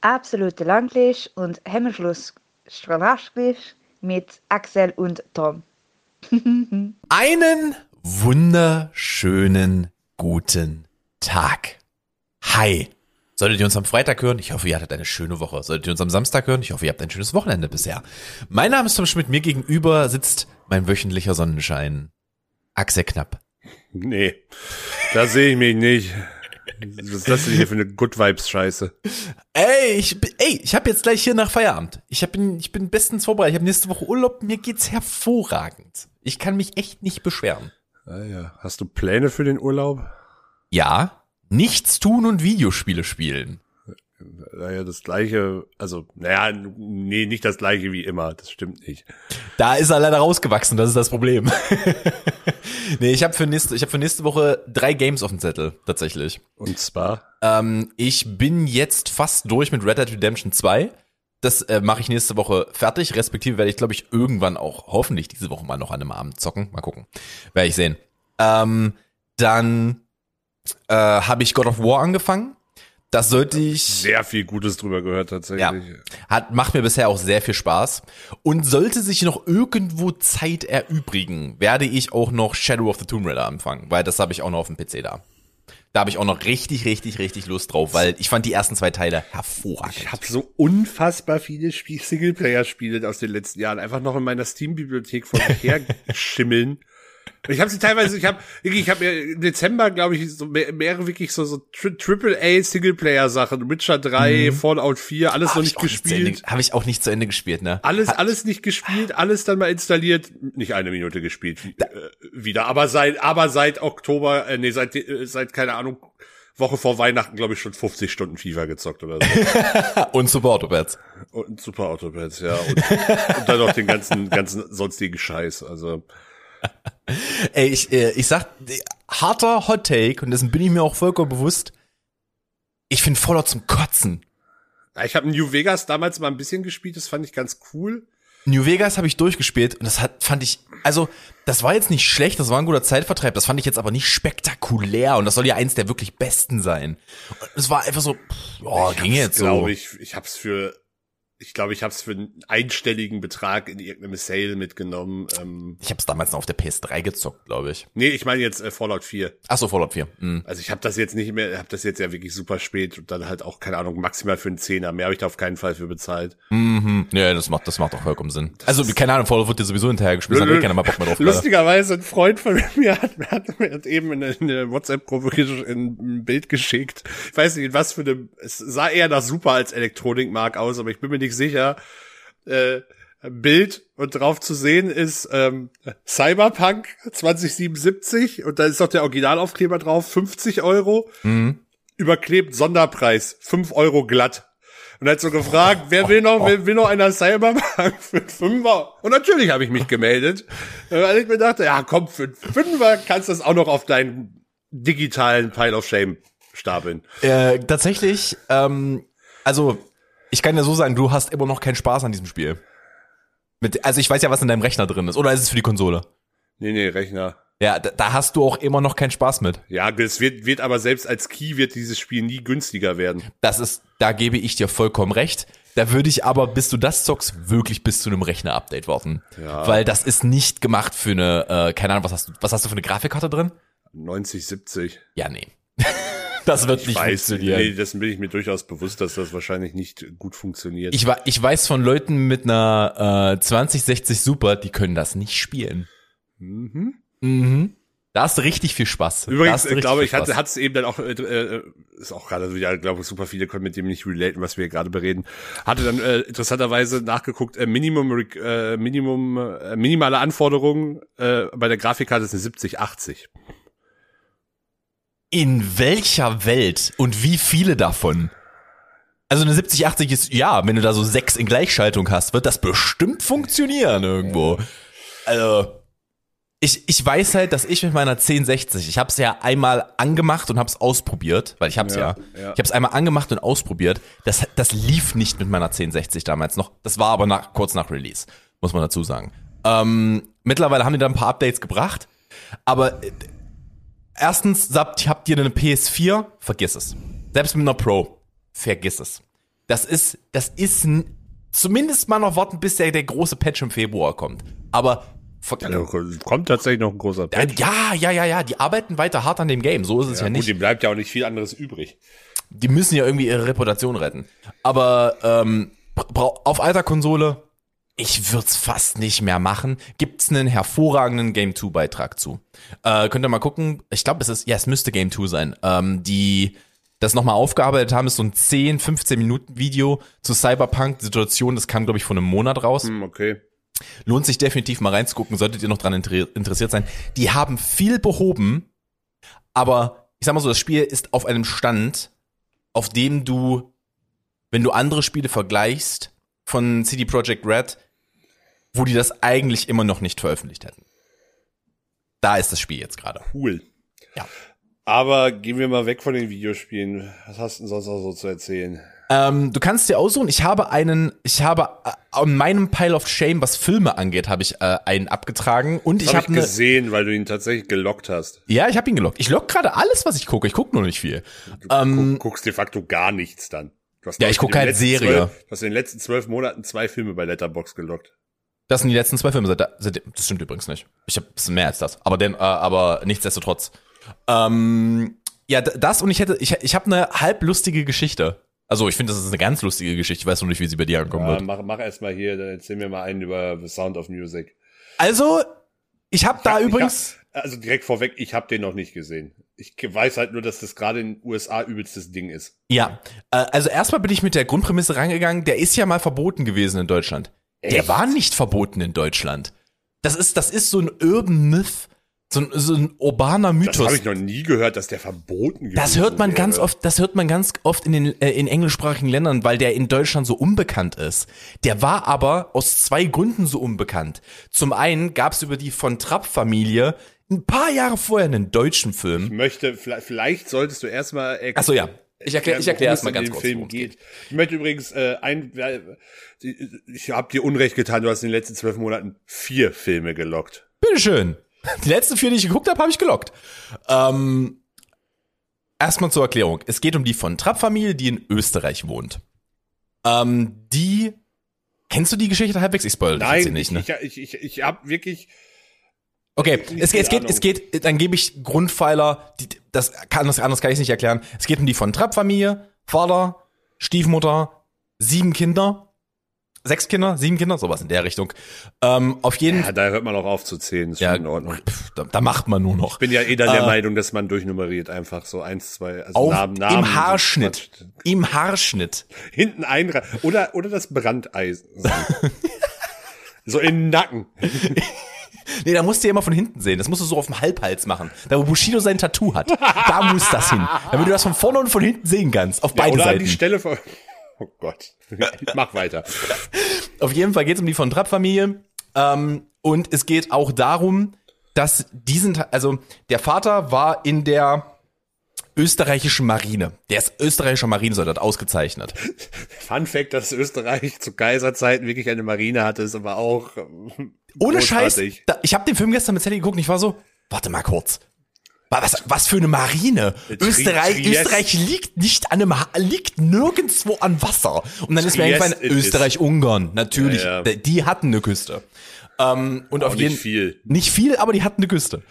absolute Langlisch und Hemmschluss mit Axel und Tom. Einen wunderschönen guten Tag. Hi. Solltet ihr uns am Freitag hören? Ich hoffe, ihr hattet eine schöne Woche. Solltet ihr uns am Samstag hören? Ich hoffe, ihr habt ein schönes Wochenende bisher. Mein Name ist Tom Schmidt. Mir gegenüber sitzt mein wöchentlicher Sonnenschein. Axel Knapp. Nee, da sehe ich mich nicht. Was ist das denn hier für eine Good Vibes Scheiße? Ey, ich ey, ich habe jetzt gleich hier nach Feierabend. Ich hab, bin ich bin bestens vorbereitet. Ich habe nächste Woche Urlaub. Mir geht's hervorragend. Ich kann mich echt nicht beschweren. Ah ja. Hast du Pläne für den Urlaub? Ja, nichts tun und Videospiele spielen. Naja, das gleiche, also, naja, nee, nicht das gleiche wie immer, das stimmt nicht. Da ist er leider rausgewachsen, das ist das Problem. nee, ich habe für nächste, ich habe für nächste Woche drei Games auf dem Zettel, tatsächlich. Und zwar, Ähm, ich bin jetzt fast durch mit Red Dead Redemption 2. Das äh, mache ich nächste Woche fertig, respektive werde ich, glaube ich, irgendwann auch hoffentlich diese Woche mal noch an einem Abend zocken. Mal gucken. Werde ich sehen. Ähm, dann äh, habe ich God of War angefangen. Das sollte ich. sehr viel Gutes drüber gehört tatsächlich. Ja. Hat, macht mir bisher auch sehr viel Spaß. Und sollte sich noch irgendwo Zeit erübrigen, werde ich auch noch Shadow of the Tomb Raider anfangen, weil das habe ich auch noch auf dem PC da. Da habe ich auch noch richtig, richtig, richtig Lust drauf, weil ich fand die ersten zwei Teile hervorragend. Ich habe so unfassbar viele Spiel Singleplayer-Spiele aus den letzten Jahren einfach noch in meiner Steam-Bibliothek vor mir herschimmeln. Ich habe sie teilweise, ich habe, ich habe im Dezember, glaube ich, so mehr, mehrere wirklich so so Tri Triple A Singleplayer Sachen, Witcher 3, Fallout 4, alles noch Hab auch nicht gespielt. Habe ich auch nicht zu Ende gespielt, ne? Alles, alles nicht gespielt, alles dann mal installiert, nicht eine Minute gespielt, äh, wieder. Aber seit, aber seit Oktober, äh, nee, seit, äh, seit keine Ahnung, Woche vor Weihnachten, glaube ich, schon 50 Stunden FIFA gezockt oder so. Und Super Autopads. Und Super Autopads, ja. Und, und dann noch den ganzen, ganzen sonstigen Scheiß. Also, Ey, ich, äh, ich sag, harter Hot Take, und dessen bin ich mir auch vollkommen bewusst. Ich finde Fallout zum Kotzen. ich habe New Vegas damals mal ein bisschen gespielt, das fand ich ganz cool. New Vegas habe ich durchgespielt und das hat, fand ich, also, das war jetzt nicht schlecht, das war ein guter Zeitvertreib, das fand ich jetzt aber nicht spektakulär und das soll ja eins der wirklich besten sein. Und es war einfach so, pff, oh, ging jetzt so. glaube ich, ich hab's für, ich glaube, ich hab's für einen einstelligen Betrag in irgendeinem Sale mitgenommen. Ähm, Ich habe es damals noch auf der PS3 gezockt, glaube ich. nee, ich meine jetzt äh, Fallout 4. Ach so, Fallout 4. Mhm. Also ich habe das jetzt nicht mehr, habe das jetzt ja wirklich super spät und dann halt auch, keine Ahnung, maximal für einen Zehner. Mehr habe ich da auf keinen Fall für bezahlt. Mhm. Ja, das macht, das macht auch vollkommen Sinn. Also, keine Ahnung, Fallout wird dir sowieso hinterher gespielt, da hat eh keiner mal Bock mehr drauf. Lustigerweise, ein Freund von mir hat, hat mir hat eben in eine, in eine WhatsApp-Gruppe ein Bild geschickt. Ich weiß nicht, was für eine, es sah eher nach super als Elektronikmark aus, aber ich bin mir nicht sicher. Äh, Bild und drauf zu sehen ist ähm, Cyberpunk 2077 und da ist doch der Originalaufkleber drauf, 50 Euro. Überklebt Sonderpreis, 5 Euro glatt. Und hat so gefragt, wer will noch, will, will noch einer Cyberpunk für Fünfer? Und natürlich habe ich mich gemeldet, weil ich mir dachte, ja komm, für Fünfer kannst du das auch noch auf deinen digitalen Pile of Shame stapeln. Äh, tatsächlich, ähm, also ich kann ja so sagen, du hast immer noch keinen Spaß an diesem Spiel. Mit, also ich weiß ja, was in deinem Rechner drin ist. Oder ist es für die Konsole? Nee, nee, Rechner. Ja, da, da hast du auch immer noch keinen Spaß mit. Ja, es wird, wird aber selbst als Key wird dieses Spiel nie günstiger werden. Das ist, da gebe ich dir vollkommen recht. Da würde ich aber, bis du das zockst, wirklich bis zu einem Rechner-Update warten. Ja. Weil das ist nicht gemacht für eine, äh, keine Ahnung, was hast du, was hast du für eine Grafikkarte drin? 90, 70. Ja, nee. Das wird nicht Weiß, funktionieren. nee, das bin ich mir durchaus bewusst, dass das wahrscheinlich nicht gut funktioniert. Ich, ich weiß von Leuten mit einer äh, 2060 Super, die können das nicht spielen. mhm. Mhm. Da hast du richtig viel Spaß. Übrigens, ich glaube, ich hatte es eben dann auch, äh, äh, ist auch gerade wieder, glaube ich, super viele können mit dem nicht relaten, was wir gerade bereden. Hatte dann äh, interessanterweise nachgeguckt, äh, Minimum, äh, Minimum, äh, minimale Anforderungen äh, bei der Grafikkarte ist eine 7080. In welcher Welt und wie viele davon? Also eine 7080 ist, ja, wenn du da so sechs in Gleichschaltung hast, wird das bestimmt funktionieren irgendwo. Also, ich, ich weiß halt, dass ich mit meiner 1060, ich habe es ja einmal angemacht und habe es ausprobiert, weil ich habe es ja, Ja, ja. ich habe es einmal angemacht und ausprobiert. Das, das lief nicht mit meiner 1060 damals noch. Das war aber nach, kurz nach Release, muss man dazu sagen. Ähm, mittlerweile haben die da ein paar Updates gebracht, aber äh, erstens sagt, habt ihr eine PS4? Vergiss es. Selbst mit einer Pro, vergiss es. Das ist, das ist zumindest mal noch warten, bis der, der große Patch im Februar kommt. Aber Also, kommt tatsächlich noch ein großer Patch. ja, ja, ja, ja, die arbeiten weiter hart an dem Game. So ist es ja, Ja, gut, nicht. dem bleibt ja auch nicht viel anderes übrig. Die müssen ja irgendwie ihre Reputation retten. Aber ähm, auf alter Konsole, ich würd's fast nicht mehr machen. Gibt's einen hervorragenden Game 2 Beitrag zu. Äh, könnt ihr mal gucken. Ich glaube, es ist, ja, es müsste Game 2 sein. Ähm, die das nochmal aufgearbeitet haben, ist so ein 10, 15 Minuten Video zu Cyberpunk-Situation. Das kam, glaube ich, vor einem Monat raus. Hm, okay. Lohnt sich definitiv mal reinzugucken, solltet ihr noch dran inter interessiert sein. Die haben viel behoben, aber ich sag mal so, das Spiel ist auf einem Stand, auf dem du, wenn du andere Spiele vergleichst von CD Projekt Red, wo die das eigentlich immer noch nicht veröffentlicht hätten. Da ist das Spiel jetzt gerade. Cool. Ja. Aber gehen wir mal weg von den Videospielen. Was hast du denn sonst noch so zu erzählen? Ähm, du kannst dir aussuchen, ich habe einen, ich habe äh, an meinem Pile of Shame, was Filme angeht, habe ich äh, einen abgetragen und Das ich habe habe ich eine gesehen, weil du ihn tatsächlich gelockt hast. Ja, ich habe ihn gelockt. Ich lock gerade alles, was ich gucke. Ich gucke nur nicht viel. Du Ähm, guck, guckst de facto gar nichts dann. Du hast, Ja, ich guck in den halt letzten Serie. Zwölf, du hast in den letzten zwölf Monaten zwei Filme bei Letterbox gelockt. Das sind die letzten zwei Filme. Seit, seit, das stimmt übrigens nicht. Ich habe bisschen mehr als das. Aber denn, äh, aber nichtsdestotrotz. Ähm, ja, das und ich hätte, ich, ich habe eine halblustige Geschichte. Also ich finde, das ist eine ganz lustige Geschichte. Ich weiß noch nicht, wie sie bei dir ankommen Ja, wird. mach, mach erst mal hier, dann erzähl mir mal einen über The Sound of Music. Also, ich habe da hab- übrigens. Hab, also direkt vorweg, ich habe den noch nicht gesehen. Ich weiß halt nur, dass das gerade in den USA übelstes Ding ist. Ja, äh, also erstmal bin ich mit der Grundprämisse rangegangen, der ist ja mal verboten gewesen in Deutschland. Der Echt? war nicht verboten in Deutschland. Das ist, das ist so ein Urban Myth, so ein, so ein urbaner Das Mythos. habe ich noch nie gehört, dass der verboten Das hört man wäre. ganz oft, das hört man ganz oft in den äh, in englischsprachigen Ländern, weil der in Deutschland so unbekannt ist. Der war aber aus zwei Gründen so unbekannt. Zum einen gab es über die von Trapp Familie ein paar Jahre vorher einen deutschen Ich Film. möchte, vielleicht, solltest du erstmal erklären. Ach so, ja. Ich erklär- ich erklär erst mal ganz kurz, Film worum es geht. Ich möchte übrigens äh, ein, ich habe dir Unrecht getan. Du hast in den letzten zwölf Monaten vier Filme gelockt. Bitteschön. Die letzten vier, die ich geguckt habe, habe ich gelockt. Ähm, Erstmal zur Erklärung. Es geht um die von Trapp Familie, die in Österreich wohnt. Ähm, die Kennst du die Geschichte halbwegs? Ich spoil das jetzt hier Nein, nicht, ne? ich, ich, ich, ich habe wirklich Okay, es, viel es geht, es geht, dann gebe ich Grundpfeiler, die, das kann, das anders kann ich nicht erklären. Es geht um die von Trapp-Familie, Vater, Stiefmutter, sieben Kinder, sechs Kinder, sieben Kinder, sowas in der Richtung. Ähm, auf jeden Ja, da hört man auch auf zu zählen. Ist ja, schon in Ordnung. pff, da, da macht man nur noch. Ich bin ja eh dann der Äh, Meinung, dass man durchnummeriert einfach so eins, zwei, also Auf, Namen, Namen. Im Haarschnitt. Quatsch. Im Haarschnitt. Hinten ein oder oder das Brandeisen. so in den Nacken. Nee, da musst du ja immer von hinten sehen. Das musst du so auf dem Halbhals machen. Da wo Bushido sein Tattoo hat. Da muss das hin. Damit du das von vorne und von hinten sehen kannst. Auf Ja, beide oder an Seiten. die Stelle von. Oh Gott. Mach weiter. Auf jeden Fall geht es um die von Trapp-Familie. Ähm, und es geht auch darum, dass diesen, also der Vater war in der österreichischen Marine. Der ist österreichischer Marinesoldat, ausgezeichnet. Fun Fact, dass Österreich zu Kaiserzeiten wirklich eine Marine hatte, ist aber auch Ohne Scheiß. Da, ich habe den Film gestern mit Sally geguckt und ich war so, warte mal kurz. Wa- Was, was für eine Marine? Tri- Österreich, Triest. Österreich liegt nicht an einem, liegt nirgendwo an Wasser. Und dann ist mir Triest eingefallen, it is. Österreich-Ungarn, natürlich. Ja, ja. Die- hatten eine Küste. Ähm, und Auch auf nicht jeden viel. Nicht viel, aber die hatten eine Küste.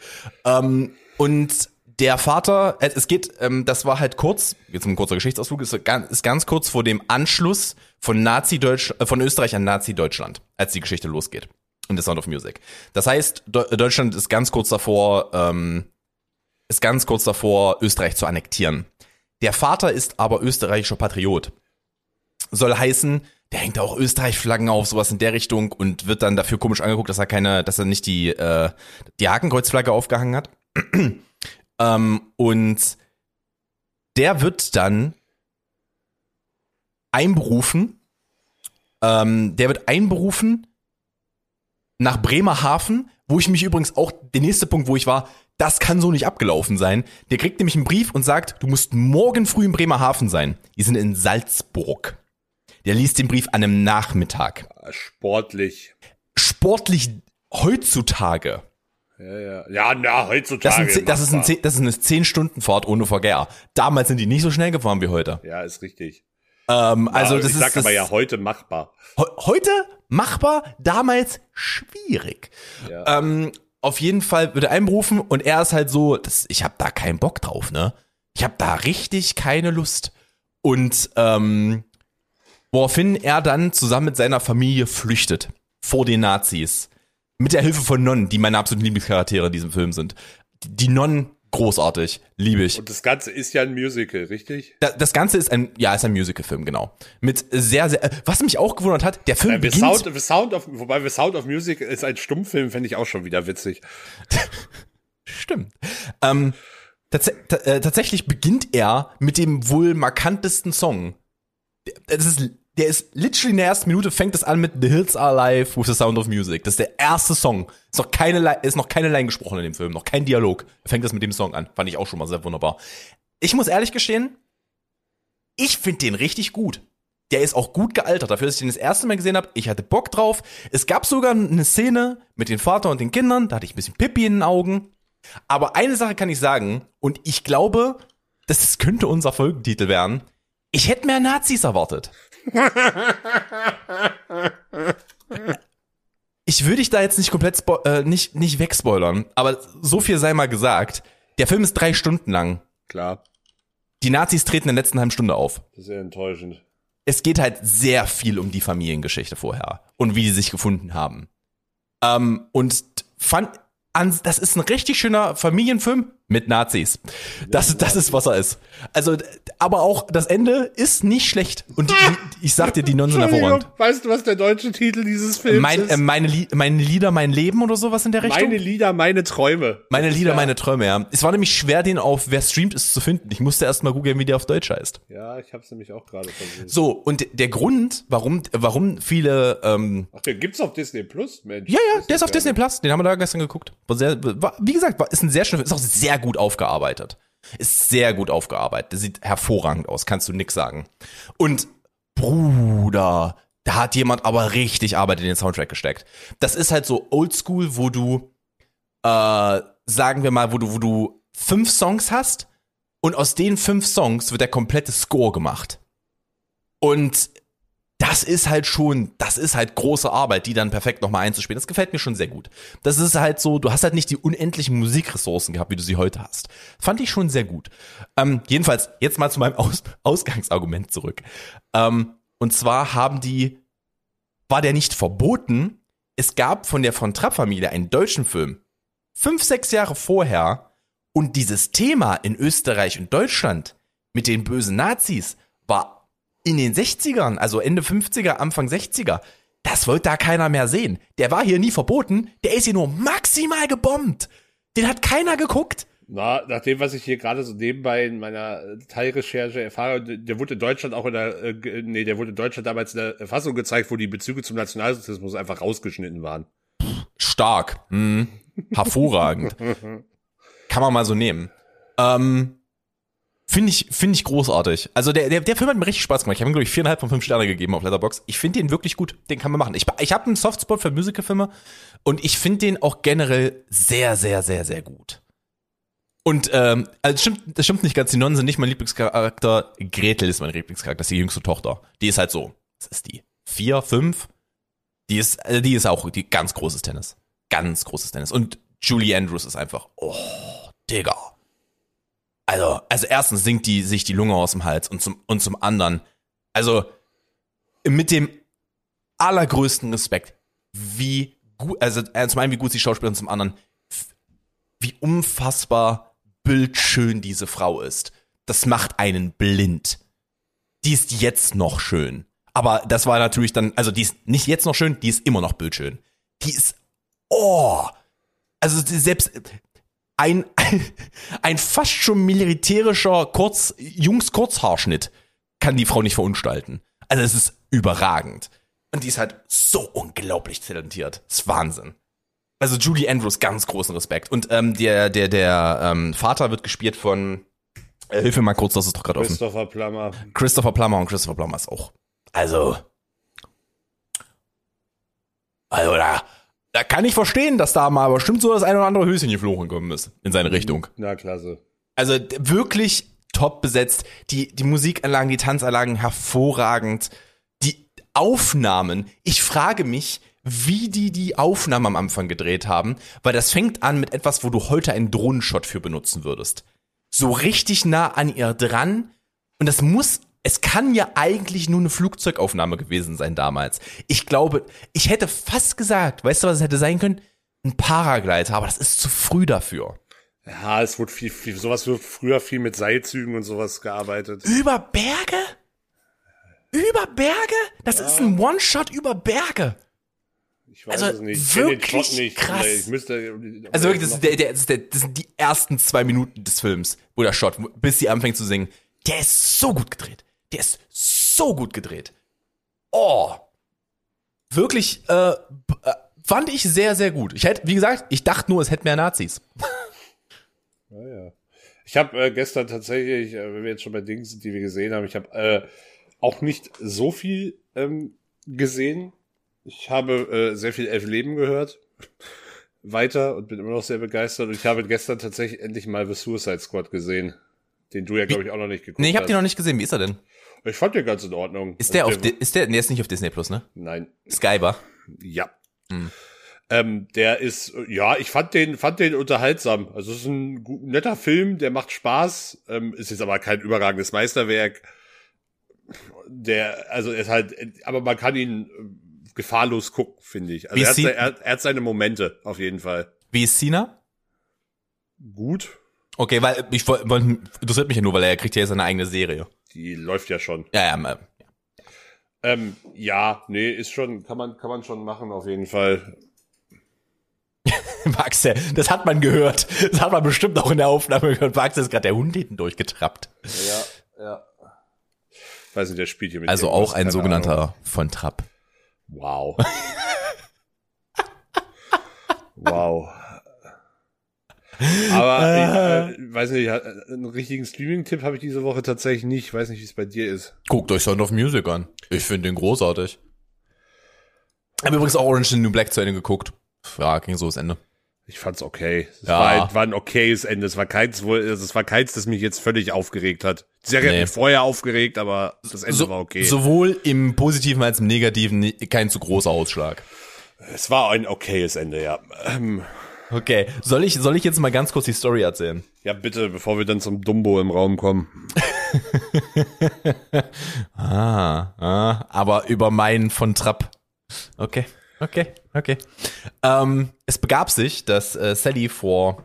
Ähm, und der Vater, äh, es geht, ähm, das war halt kurz, jetzt ein kurzer Geschichtsausflug, ist ganz, ist ganz kurz vor dem Anschluss von Nazi-Deutsch, äh, von Österreich an Nazi-Deutschland, als die Geschichte losgeht. Und The Sound of Music. Das heißt, Deu- Deutschland ist ganz kurz davor, ähm, ist ganz kurz davor, Österreich zu annektieren. Der Vater ist aber österreichischer Patriot. Soll heißen, der hängt auch Österreich-Flaggen auf, sowas in der Richtung und wird dann dafür komisch angeguckt, dass er keine, dass er nicht die, äh, die Hakenkreuzflagge aufgehangen hat. ähm, und der wird dann einberufen, ähm, der wird einberufen nach Bremerhaven, wo ich mich übrigens auch, der nächste Punkt, wo ich war, das kann so nicht abgelaufen sein. Der kriegt nämlich einen Brief und sagt, du musst morgen früh in Bremerhaven sein. Die sind in Salzburg. Der liest den Brief an einem Nachmittag. Sportlich. Sportlich heutzutage, Ja, ja. Ja, na, das, heutzutage. sind, das, ist, ein, das ist eine 10-Stunden-Fahrt ohne Verkehr. Damals sind die nicht so schnell gefahren wie heute. Ja, ist richtig. Ähm, also Ja, das ich ist sag das, aber ja heute machbar. Heu- Heute machbar, damals schwierig. Ja. Ähm, auf jeden Fall wird er einberufen und er ist halt so, das, ich habe da keinen Bock drauf, ne? Ich habe da richtig keine Lust. Und ähm, woraufhin er dann zusammen mit seiner Familie flüchtet vor den Nazis. Mit der Hilfe von Nonnen, die meine absoluten Lieblingscharaktere in diesem Film sind. Die Nonnen, großartig, liebe ich. Und das Ganze ist ja ein Musical, richtig? Da- Das Ganze ist ein, ja, ist ein Musicalfilm, genau. Mit sehr, sehr, äh, was mich auch gewundert hat, der Film Ja, wir beginnt, Sound, Sound of, wobei wir Sound of Music ist ein Stummfilm, fände ich auch schon wieder witzig. Stimmt. Ähm, tats ta- äh, tatsächlich beginnt er mit dem wohl markantesten Song. Das ist, der ist literally in der ersten Minute fängt es an mit The Hills Are Alive with the Sound of Music. Das ist der erste Song. Ist noch keine, ist noch keine Line gesprochen in dem Film, noch kein Dialog. Fängt das mit dem Song an. Fand ich auch schon mal sehr wunderbar. Ich muss ehrlich gestehen, ich finde den richtig gut. Der ist auch gut gealtert. Dafür, dass ich den das erste Mal gesehen habe, ich hatte Bock drauf. Es gab sogar eine Szene mit dem Vater und den Kindern, da hatte ich ein bisschen Pippi in den Augen. Aber eine Sache kann ich sagen, und ich glaube, das könnte unser Folgentitel werden. Ich hätte mehr Nazis erwartet. Ich würde dich da jetzt nicht komplett spo äh, nicht, nicht wegspoilern, aber so viel sei mal gesagt. Der Film ist drei Stunden lang. Klar, Die Nazis treten in der letzten halben Stunde auf. das ist sehr enttäuschend. Es geht halt sehr viel um die Familiengeschichte vorher und wie die sich gefunden haben. Ähm, und fand, an, das ist ein richtig schöner Familienfilm mit Nazis. Das, das ist, was er ist. Also, aber auch das Ende ist nicht schlecht. Und die, die, ich sag dir, die Nonnen sind hervorragend. weißt du, was der deutsche Titel dieses Films Mein, ist? äh, meine, Lie meine Lieder, mein Leben oder sowas in der Richtung? meine Lieder, meine Träume. Meine Lieder, ja, meine Träume, ja. Es war nämlich schwer, den auf Wer streamt ist zu finden. Ich musste erst mal googeln, wie der auf Deutsch heißt. Ja, ich hab's nämlich auch gerade versucht. So, und der Grund, warum, warum viele ähm, Ach, den gibt's auf Disney Plus, Mensch. Ja, ja, der ist auf Disney Plus. Den haben wir da gestern geguckt. War sehr, war, wie gesagt, war, ist ein sehr schöner, ist auch sehr gut aufgearbeitet. Ist sehr gut aufgearbeitet. Der sieht hervorragend aus, kannst du nix sagen. Und Bruder, da hat jemand aber richtig Arbeit in den Soundtrack gesteckt. Das ist halt so Oldschool, wo du, äh, sagen wir mal, wo du, wo du fünf Songs hast und aus den fünf Songs wird der komplette Score gemacht. Und das ist halt schon, das ist halt große Arbeit, die dann perfekt nochmal einzuspielen. Das gefällt mir schon sehr gut. Das ist halt so, du hast halt nicht die unendlichen Musikressourcen gehabt, wie du sie heute hast. Fand ich schon sehr gut. Ähm, jedenfalls, jetzt mal zu meinem Aus Ausgangsargument zurück. Ähm, und zwar haben die, war der nicht verboten, es gab von der von Trapp-Familie einen deutschen Film, fünf, sechs Jahre vorher, und dieses Thema in Österreich und Deutschland mit den bösen Nazis war in den 60ern, also Ende 50er, Anfang 60er, das wollte da keiner mehr sehen. Der war hier nie verboten, der ist hier nur maximal gebombt. Den hat keiner geguckt. Na, nach dem, was ich hier gerade so nebenbei in meiner Teilrecherche erfahre, der wurde in Deutschland auch in der, äh, nee, der wurde in Deutschland damals in der Fassung gezeigt, wo die Bezüge zum Nationalsozialismus einfach rausgeschnitten waren. Stark. Hm. Hervorragend. Kann man mal so nehmen. Ähm, Finde ich, finde ich großartig. Also der, der, der Film hat mir richtig Spaß gemacht. Ich habe ihm, glaube ich, viereinhalb von fünf Sterne gegeben auf Letterbox. Ich finde den wirklich gut. Den kann man machen. Ich, ich habe einen Softspot für Musicalfilme und ich finde den auch generell sehr, sehr, sehr, sehr gut. Und ähm, also das stimmt, das stimmt nicht ganz. Die Nonnen sind nicht mein Lieblingscharakter. Gretel ist mein Lieblingscharakter. Das ist die jüngste Tochter. Die ist halt so. Was ist die? Vier, fünf? Die ist, also die ist auch die ganz großes Tennis. Ganz großes Tennis. Und Julie Andrews ist einfach, oh, Digga. Also, also erstens singt die sich die Lunge aus dem Hals und zum, und zum anderen, also mit dem allergrößten Respekt, wie gut, also äh, zum einen wie gut sie schauspielt und zum anderen, wie unfassbar bildschön diese Frau ist. Das macht einen blind. Die ist jetzt noch schön. Aber das war natürlich dann, also die ist nicht jetzt noch schön, die ist immer noch bildschön. Die ist, oh, also selbst ein, ein fast schon militärischer Kurz, Jungs-Kurzhaarschnitt kann die Frau nicht verunstalten. Also es ist überragend. Und die ist halt so unglaublich talentiert. Das ist Wahnsinn. Also Julie Andrews, ganz großen Respekt. Und ähm, der, der, der ähm, Vater wird gespielt von, äh, hilf mir mal kurz, das ist doch gerade offen. Christopher Plummer. Christopher Plummer und Christopher Plummer ist auch. Also. Also da, da kann ich verstehen, dass da mal bestimmt so das ein oder andere Höschen geflogen gekommen ist in seine Richtung. Na, klasse. Also wirklich top besetzt, die, die Musikanlagen, die Tanzanlagen hervorragend, die Aufnahmen. Ich frage mich, wie die die Aufnahmen am Anfang gedreht haben, weil das fängt an mit etwas, wo du heute einen Drohnenshot für benutzen würdest. So richtig nah an ihr dran. Und das muss, es kann ja eigentlich nur eine Flugzeugaufnahme gewesen sein damals. Ich glaube, ich hätte fast gesagt, weißt du, was es hätte sein können? Ein Paraglider, aber das ist zu früh dafür. Ja, es wurde viel, viel, sowas wird früher viel mit Seilzügen und sowas gearbeitet. Über Berge? Über Berge? Das ist ein One-Shot über Berge. Ich weiß Also es nicht. Ich wirklich nicht. krass. Ich müsste, Also wirklich, das, ist der, der, das, der, das sind die ersten zwei Minuten des Films, wo der Shot, bis sie anfängt zu singen. Der ist so gut gedreht. Der ist so gut gedreht. Oh. Wirklich, äh, äh, fand ich sehr, sehr gut. Ich hätte, wie gesagt, ich dachte nur, es hätte mehr Nazis. Ja, ja. Ich habe äh, gestern tatsächlich, äh, wenn wir jetzt schon bei Dingen sind, die wir gesehen haben, ich habe äh, auch nicht so viel ähm, gesehen. Ich habe äh, sehr viel Elf Leben gehört. Weiter und bin immer noch sehr begeistert. Und ich habe gestern tatsächlich endlich mal The Suicide Squad gesehen. Den du ja, glaube ich, auch noch nicht geguckt Nee, ich habe hast. den noch nicht gesehen. Wie ist er denn? Ich fand den ganz in Ordnung. Ist der Also auf, Di- ist der, nee, ist nicht auf Disney Plus, ne? Nein. Skybar. Ja. Hm. Ähm, der ist, ja, ich fand den, fand den unterhaltsam. Also es ist ein netter Film, der macht Spaß, ähm, ist jetzt aber kein überragendes Meisterwerk. Der, also er ist halt, aber man kann ihn äh, gefahrlos gucken, finde ich. Also er hat, er, er hat seine Momente, auf jeden Fall. Wie ist Cena? Gut. Okay, weil ich wollte, wollt, interessiert mich ja nur, weil er kriegt ja jetzt seine eigene Serie. Die läuft ja schon. Ja, ja, äh, Ähm, ja, nee, ist schon, kann man, kann man schon machen, auf jeden Fall. Max, der- das hat man gehört. Das hat man bestimmt auch in der Aufnahme gehört. Max ist gerade der Hund hinten durchgetrappt. Ja, ja. Weiß nicht, der spielt hier mit Also auch ein sogenannter Ahnung. von Trapp. Wow. wow. Aber ich äh, weiß nicht, äh, einen richtigen Streaming-Tipp habe ich diese Woche tatsächlich nicht. Ich weiß nicht, wie es bei dir ist. Guckt euch Sound of Music an. Ich finde den großartig. Hab übrigens auch Orange is the New Black zu Ende geguckt. Ja, ging so das Ende. Ich fand's okay. Es Ja. war, ein- war ein okayes Ende. Es war keins, wo, also es war keins, das mich jetzt völlig aufgeregt hat. Die Serie Nee. hat mich vorher aufgeregt, aber das Ende war okay. Sowohl im Positiven als im Negativen kein zu großer Ausschlag. es war ein okayes Ende, ja. Ähm, Okay, soll ich, soll ich jetzt mal ganz kurz die Story erzählen? ja, bitte, bevor wir dann zum Dumbo im Raum kommen. Ah, ah, aber über meinen von Trapp. Okay, okay, okay. Ähm, es begab sich, dass äh, Sally vor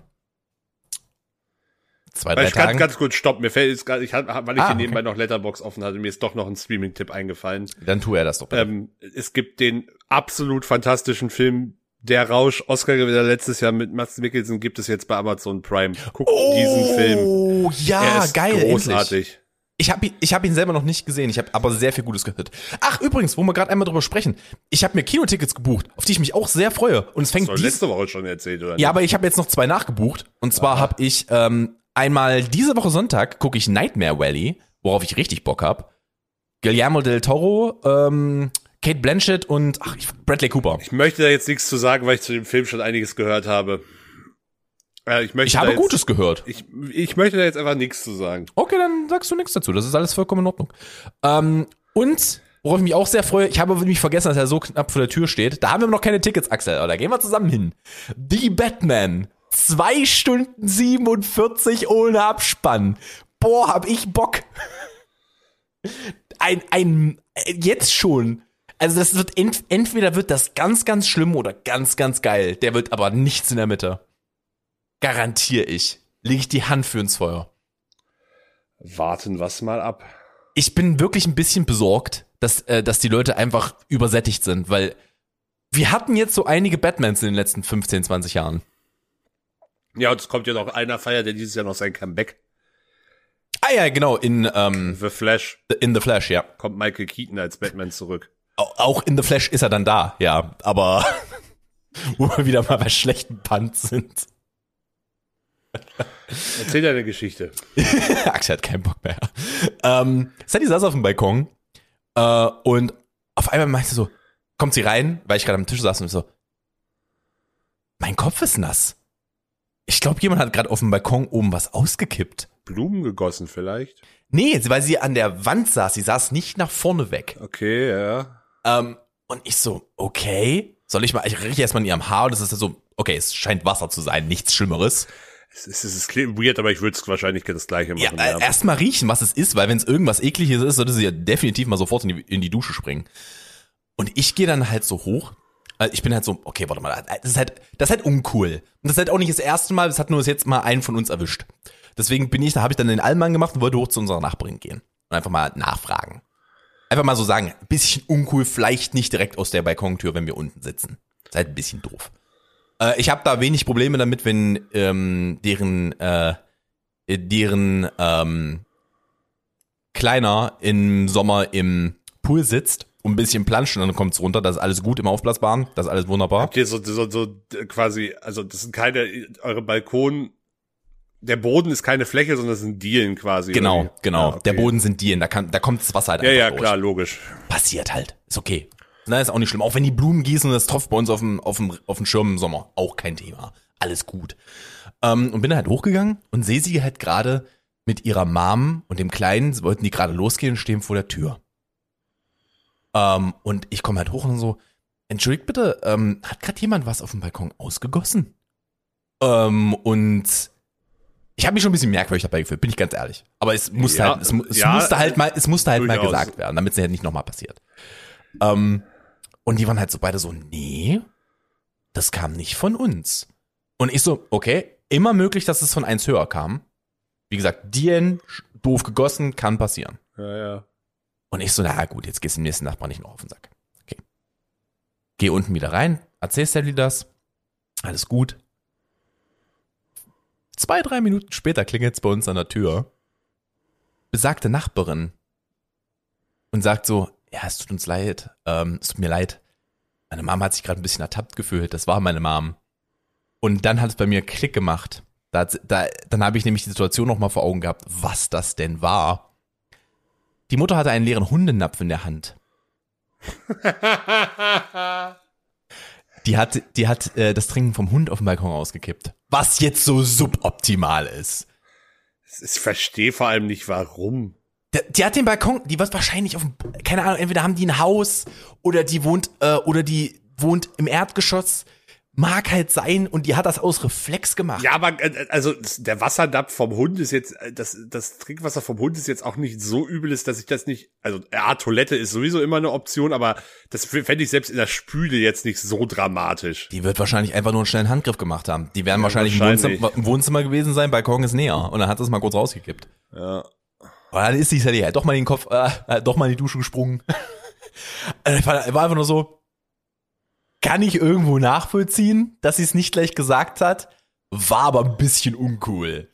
zwei, drei ich kann Tagen. ganz kurz stoppen. Mir fällt jetzt gerade, ich hab, weil ich Ah, hier nebenbei okay. noch Letterbox offen hatte, mir ist doch noch ein Streaming-Tipp eingefallen. Dann tu er das doch. bitte. Ähm, es gibt den absolut fantastischen Film Der Rausch, Oscar-Gewinner letztes Jahr mit Mads Mikkelsen, gibt es jetzt bei Amazon Prime. Guckt diesen Film. Oh, ja, geil, endlich. großartig. Ich habe ihn, ich hab ihn selber noch nicht gesehen, ich habe aber sehr viel Gutes gehört. Ach, übrigens, wo wir gerade einmal drüber sprechen. Ich habe mir Kinotickets gebucht, auf die ich mich auch sehr freue. Und es fängt Das letzte Woche schon erzählt, oder? Ja, aber ich habe jetzt noch zwei nachgebucht. Und zwar habe ich ähm, einmal diese Woche Sonntag gucke ich Nightmare Valley, worauf ich richtig Bock hab. Guillermo del Toro, ähm, Kate Blanchett und ach, ich, Bradley Cooper. Ich möchte da jetzt nichts zu sagen, weil ich zu dem Film schon einiges gehört habe. Äh, ich möchte Ich habe jetzt, Gutes gehört. Ich, ich möchte da jetzt einfach nichts zu sagen. Okay, dann sagst du nichts dazu. Das ist alles vollkommen in Ordnung. Ähm, und worauf ich mich auch sehr freue, ich habe nämlich vergessen, dass er so knapp vor der Tür steht. Da haben wir noch keine Tickets, Axel. Aber da gehen wir zusammen hin. The Batman. Zwei Stunden 47 ohne Abspann. Boah, hab ich Bock. Ein, ein, jetzt schon. Also das wird, ent, entweder wird das ganz, ganz schlimm oder ganz, ganz geil. Der wird aber nichts in der Mitte. Garantiere ich. Lege ich die Hand für ins Feuer. Warten was mal ab. ich bin wirklich ein bisschen besorgt, dass, äh, dass die Leute einfach übersättigt sind, weil wir hatten jetzt so einige Batmans in den letzten 15, 20 Jahren. Ja, und es kommt ja noch einer Feier, der dieses Jahr noch sein Comeback. Ah ja, genau, in, ähm, The Flash in The Flash, ja. kommt Michael Keaton als Batman zurück. Au- Auch in The Flash ist er dann da, ja. Aber wo wir wieder mal bei schlechten Punts sind. Erzähl deine Geschichte. Axel hat keinen Bock mehr. Ähm, Sally saß auf dem Balkon äh, und auf einmal meinte sie so, kommt sie rein, weil ich gerade am Tisch saß und so, mein Kopf ist nass. Ich glaube, jemand hat gerade auf dem Balkon oben was ausgekippt. Blumen gegossen vielleicht? Nee, weil sie an der Wand saß. Sie saß nicht nach vorne weg. Okay, ja. Ähm, und ich so, okay, soll ich mal, ich rieche erstmal in ihrem Haar und das ist so, okay, es scheint Wasser zu sein, nichts Schlimmeres. Es ist, es ist weird, aber ich würde es wahrscheinlich das gleiche Ja, machen. äh, erstmal riechen, was es ist, weil wenn es irgendwas ekliges ist, sollte sie ja definitiv mal sofort in die, in die Dusche springen. Und ich gehe dann halt so hoch. äh, Ich bin halt so, okay, warte mal, das ist halt, das ist halt uncool. Und das ist halt auch nicht das erste Mal, das hat nur bis jetzt mal einen von uns erwischt. Deswegen bin ich, da habe ich dann den Allmann gemacht und wollte hoch zu unserer Nachbarin gehen. Und einfach mal nachfragen. Einfach mal so sagen, ein bisschen uncool, vielleicht nicht direkt aus der Balkontür, wenn wir unten sitzen. Halt ein bisschen doof. Äh, ich habe da wenig Probleme damit, wenn ähm, deren, äh, deren ähm, Kleiner im Sommer im Pool sitzt und ein bisschen planscht und dann kommt's runter. Das ist alles gut im Aufblasbaren. Das ist alles wunderbar. Habt ihr so, so, so äh, quasi, also das sind keine, eure Balkon, der Boden ist keine Fläche, sondern das sind Dielen quasi. Genau, oder wie? genau. Ja, okay. Der Boden sind Dielen, da, kann, da kommt das Wasser halt Ja, einfach ja, durch. klar, logisch. Passiert halt. Ist okay. Na, ist auch nicht schlimm. Auch wenn die Blumen gießen und das tropft bei uns auf dem, auf dem, auf dem Schirm im Sommer. Auch kein Thema. Alles gut. Ähm, und bin halt hochgegangen und sehe sie halt gerade mit ihrer Mom und dem Kleinen, wollten die gerade losgehen und stehen vor der Tür. Ähm, und ich komme halt hoch und so, entschuldigt bitte, ähm, hat gerade jemand was auf dem Balkon ausgegossen? Ähm, und ich habe mich schon ein bisschen merkwürdig dabei gefühlt, bin ich ganz ehrlich. Aber es musste Ja, halt, es, es ja, musste halt mal, es musste halt mal gesagt werden, damit es halt nicht nochmal passiert. Ähm, und die waren halt so beide so, nee, das kam nicht von uns. Und ich so, okay, immer möglich, dass es von eins höher kam. Wie gesagt, Dien, doof gegossen, kann passieren. Ja, ja. Und ich so, na gut, jetzt gehst du dem nächsten Nachbarn nicht noch auf den Sack. Okay. Geh unten wieder rein, erzählst Sally das. Alles gut. Zwei, drei Minuten später klingelt's bei uns an der Tür. Besagte Nachbarin. Und sagt so, ja, es tut uns leid, ähm, es tut mir leid. Meine Mom hat sich gerade ein bisschen ertappt gefühlt, das war meine Mom. Und dann hat es bei mir Klick gemacht. Da, da, dann habe ich nämlich die Situation nochmal vor Augen gehabt, was das denn war. Die Mutter hatte einen leeren Hundenapf in der Hand. Die hat, die hat äh, das Trinken vom Hund auf dem Balkon ausgekippt. Was jetzt so suboptimal ist. Ich verstehe vor allem nicht, warum. Die, die hat den Balkon, die wird wahrscheinlich auf dem, keine Ahnung, entweder haben die ein Haus oder die wohnt, äh, oder die wohnt im Erdgeschoss. Mag halt sein und die hat das aus Reflex gemacht. Ja, aber äh, also der Wasserdapf vom Hund ist jetzt, äh, das, das Trinkwasser vom Hund ist jetzt auch nicht so übel ist, dass ich das nicht, also ja, Toilette ist sowieso immer eine Option, aber das fände ich selbst in der Spüle jetzt nicht so dramatisch. Die wird wahrscheinlich einfach nur einen schnellen Handgriff gemacht haben. Die werden wahrscheinlich, wahrscheinlich. Im, Wohnzimmer, im Wohnzimmer gewesen sein, Balkon ist näher. Und dann hat es mal kurz rausgekippt. Ja. Aber dann ist die Sally halt doch mal in den Kopf, äh, äh, doch mal in die Dusche gesprungen. War einfach nur so, kann ich irgendwo nachvollziehen, dass sie es nicht gleich gesagt hat, war aber ein bisschen uncool.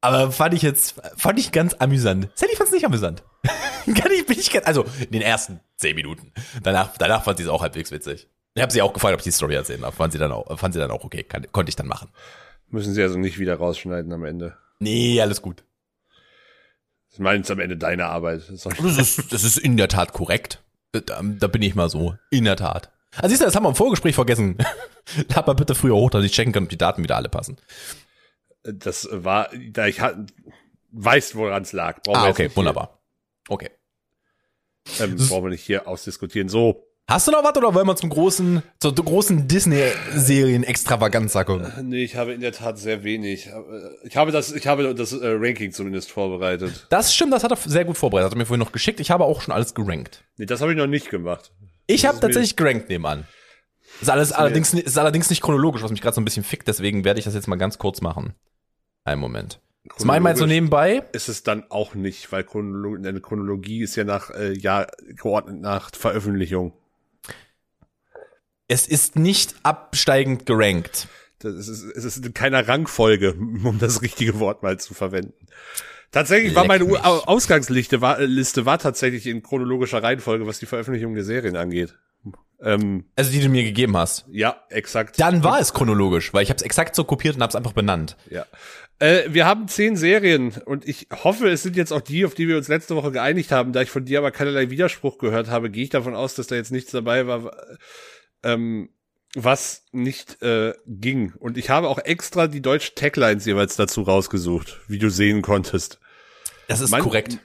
Aber fand ich jetzt, fand ich ganz amüsant. Sally fand es nicht amüsant. kann ich, bin ich ganz, also in den ersten zehn Minuten. Danach, danach fand sie es auch halbwegs witzig. Ich habe sie auch gefragt, ob ich die Story erzählen darf. Fand sie dann auch, fand sie dann auch okay, kann, konnte ich dann machen. Müssen sie also nicht wieder rausschneiden am Ende. Nee, alles gut. Es ist am Ende deine Arbeit. Das Das ist, das ist in der Tat korrekt. Da, da bin ich mal so. In der Tat. Also siehst du, das haben wir im Vorgespräch vergessen. Lad mal bitte früher hoch, dass ich checken kann, ob die Daten wieder alle passen. Das war, da ich weiß, woran es lag. Brauchen Ah, okay, wunderbar. Okay. Ähm, brauchen wir nicht hier ausdiskutieren. So, Hast du noch was oder wollen wir zum großen, zur großen Disney-Serien-Extravaganza kommen? nee, ich habe in der Tat sehr wenig. Ich habe das, ich habe das äh, Ranking zumindest vorbereitet. Das stimmt, das hat er sehr gut vorbereitet. Hat er mir vorhin noch geschickt. Ich habe auch schon alles gerankt. Nee, das habe ich noch nicht gemacht. Ich habe ist tatsächlich gerankt nebenan. Ist alles allerdings, ni- ist allerdings nicht chronologisch, was mich gerade so ein bisschen fickt. Deswegen werde ich das jetzt mal ganz kurz machen. Einen Moment. Das wir jetzt so nebenbei. Ist es dann auch nicht, weil Chronolo eine Chronologie ist ja nach, äh, ja, geordnet nach Veröffentlichung. Es ist nicht absteigend gerankt. Das ist, es ist in keiner Rangfolge, um das richtige Wort mal zu verwenden. Tatsächlich war Leck meine mich. U- Au- Ausgangsliste war, äh, Liste war tatsächlich in chronologischer Reihenfolge, was die Veröffentlichung der Serien angeht. Ähm, Also die du mir gegeben hast. ja, exakt. Dann war es chronologisch, weil ich habe es exakt so kopiert und habe es einfach benannt. Ja. Äh, wir haben zehn Serien und ich hoffe, es sind jetzt auch die, auf die wir uns letzte Woche geeinigt haben. Da ich von dir aber keinerlei Widerspruch gehört habe, gehe ich davon aus, dass da jetzt nichts dabei war, ähm, was nicht äh, ging. Und ich habe auch extra die deutschen Taglines jeweils dazu rausgesucht, wie du sehen konntest. Das ist Mein- korrekt.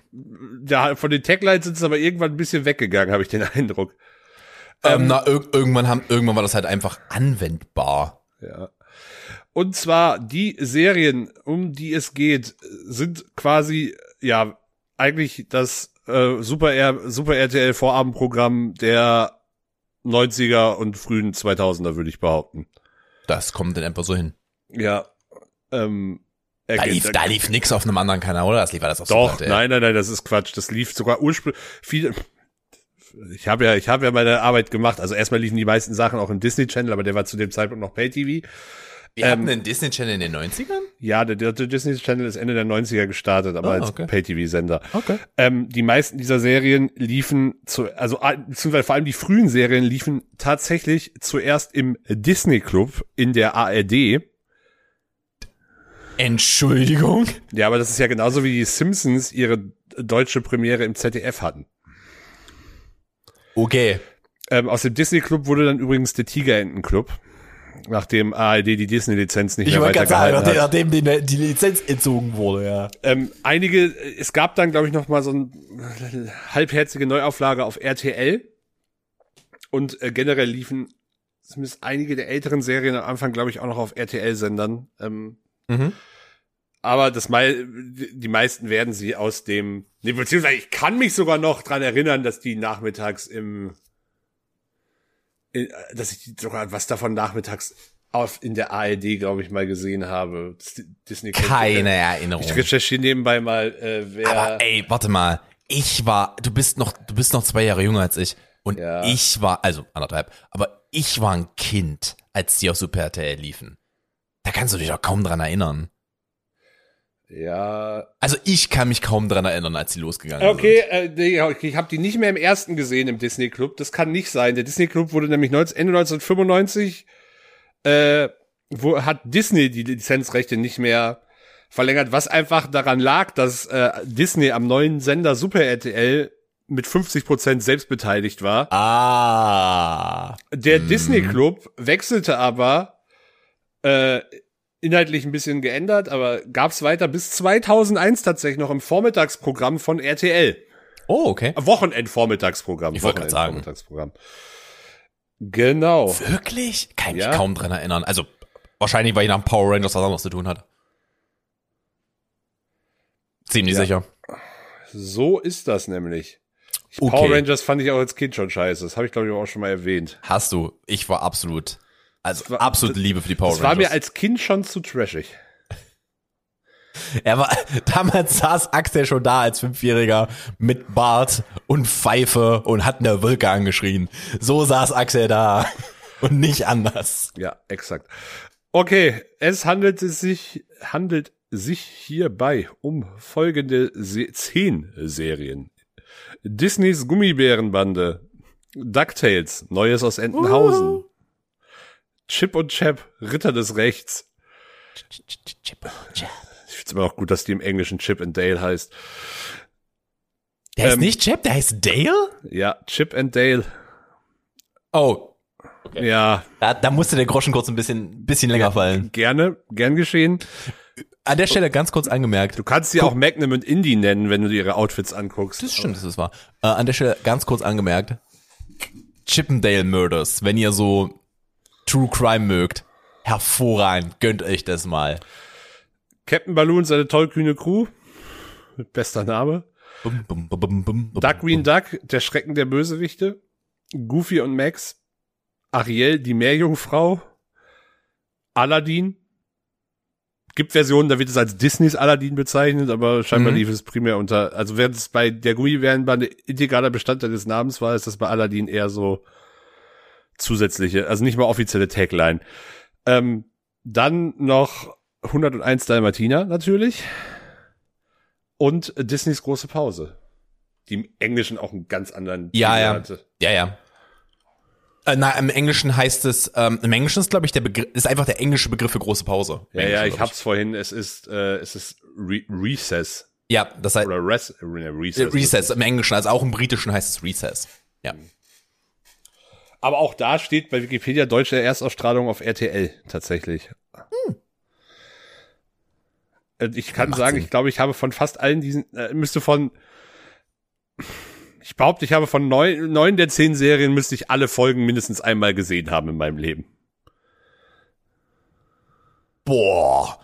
Ja, von den Taglines sind es aber irgendwann ein bisschen weggegangen, habe ich den Eindruck. Ähm, na, irg irgendwann haben, irgendwann war das halt einfach anwendbar. Ja. Und zwar die Serien, um die es geht, sind quasi ja eigentlich das äh, Super, R Super RTL Vorabendprogramm der 90er und frühen 2000er, würde ich behaupten. Das kommt dann einfach so hin. Ja. Ähm, Da lief, da lief nix auf einem anderen Kanal, oder? Das lief alles auf Doch, RTL. nein, nein, nein, das ist Quatsch. Das lief sogar ursprünglich viele. Ich habe ja, ich habe ja meine Arbeit gemacht. Also erstmal liefen die meisten Sachen auch im Disney Channel, aber der war zu dem Zeitpunkt noch Pay TV. Wir Ähm, hatten einen Disney Channel in den 90ern? Ja, der, der Disney Channel ist Ende der 90er gestartet, aber Ah, als okay. Pay TV Sender. Okay. Ähm, die meisten dieser Serien liefen zu, also äh, beziehungsweise vor allem die frühen Serien liefen tatsächlich zuerst im Disney Club in der ARD. Entschuldigung? Ja, aber das ist ja genauso wie die Simpsons ihre deutsche Premiere im ZDF hatten. Okay. Ähm, aus dem Disney Club wurde dann übrigens der Tigerenten Club, nachdem ARD die Disney-Lizenz nicht Ich mehr sagen, weitergehalten nachdem, hat. nachdem die, die Lizenz entzogen wurde, ja. Ähm, einige, es gab dann, glaube ich, noch mal so eine halbherzige Neuauflage auf RTL. Und äh, generell liefen zumindest einige der älteren Serien am Anfang, glaube ich, auch noch auf RTL-Sendern. Ähm, Mhm. aber das mei die meisten werden sie aus dem, nee, beziehungsweise ich kann mich sogar noch dran erinnern, dass die nachmittags im, in, dass ich sogar was davon nachmittags auf in der ARD, glaube ich, mal gesehen habe. Disney Keine Erinnerung. ich recherchiere nebenbei mal, äh, wer. Aber ey, warte mal. Ich war, du bist noch, du bist noch zwei Jahre jünger als ich. Und Ja. ich war, also anderthalb, aber ich war ein Kind, als die auf Super RTL liefen. Da kannst du dich doch kaum dran erinnern. ja. Also ich kann mich kaum dran erinnern, als die losgegangen Okay, äh, nee, okay, ich habe die nicht mehr im ersten gesehen im Disney Club. Das kann nicht sein. Der Disney Club wurde nämlich 19, Ende 1995 äh, wo hat Disney die Lizenzrechte nicht mehr verlängert, was einfach daran lag, dass äh, Disney am neuen Sender Super RTL mit 50% selbst beteiligt war. sind. Ah. Der Disney Club wechselte aber äh, inhaltlich ein bisschen geändert, aber gab's weiter bis 2001 tatsächlich noch im Vormittagsprogramm von RTL. Oh, okay. Wochenendvormittagsprogramm. Ich wollte gerade sagen. Genau. Wirklich? Kann ich Ja. mich kaum dran erinnern. Also wahrscheinlich, weil ich nach Power Rangers was anderes zu tun hatte. Ziemlich Ja. sicher. So ist das nämlich. Ich, Okay. Power Rangers fand ich auch als Kind schon scheiße. Das habe ich, glaube ich, auch schon mal erwähnt. Hast du. Ich war absolut, also Das war- absolute Liebe für die Power Das war mir Rangers. als Kind schon zu trashig. er war, damals saß Axel schon da als Fünfjähriger mit Bart und Pfeife und hat eine Wolke angeschrien. So saß Axel da. Und nicht anders. Ja, exakt. Okay, es handelt sich, handelt sich hierbei um folgende Se zehn Serien. Disneys Gummibärenbande, DuckTales, Neues aus Entenhausen, Chip und Chap, Ritter des Rechts. Ich find's immer noch gut, dass die im Englischen Chip and Dale heißt. Der heißt Ähm, nicht Chip, der heißt Dale? Ja, Chip and Dale. Oh, Ja, da, da musste der Groschen kurz ein bisschen, bisschen länger fallen. gerne, gern geschehen. An der Stelle ganz kurz angemerkt. Du kannst sie auch Magnum und Indie nennen, wenn du dir ihre Outfits anguckst. Das stimmt, das ist wahr. Äh, an der Stelle ganz kurz angemerkt. Chippendale Murders, wenn ihr so True Crime mögt, hervorragend, gönnt euch das mal. Captain Baloo und seine tollkühne Crew. Bester Name. Bum, bum, bum, bum, Duck Green Duck, der Schrecken der Bösewichte. Goofy und Max. Ariel, die Meerjungfrau. Aladdin. Gibt Versionen, da wird es als Disneys Aladdin bezeichnet, aber scheinbar Mhm. lief es primär unter, also während es bei der Gummibärenbande integraler Bestandteil des Namens war, ist das bei Aladdin eher so zusätzliche, also nicht mal offizielle Tagline. Ähm, dann noch 101 Dalmatiner natürlich. Und Disneys große Pause. Die im Englischen auch einen ganz anderen Ja, Titel ja. hatte. Ja, ja. Äh, na, im Englischen heißt es, ähm, im Englischen ist, glaube ich, der Begriff, ist einfach der englische Begriff für große Pause. Ja, ja, ich glaub hab's vorhin, es ist, äh, es ist Re Recess. Ja, das heißt, Oder Res äh, Recess. Recess im Englischen, also auch im Britischen heißt es Recess. Ja. Aber auch da steht bei Wikipedia deutsche Erstausstrahlung auf RTL tatsächlich. Äh, Ich kann sagen, Sinn. ich glaube, ich habe von fast allen diesen, äh, müsste von, ich behaupte, ich habe von neun, neun der zehn Serien müsste ich alle Folgen mindestens einmal gesehen haben in meinem Leben. Boah.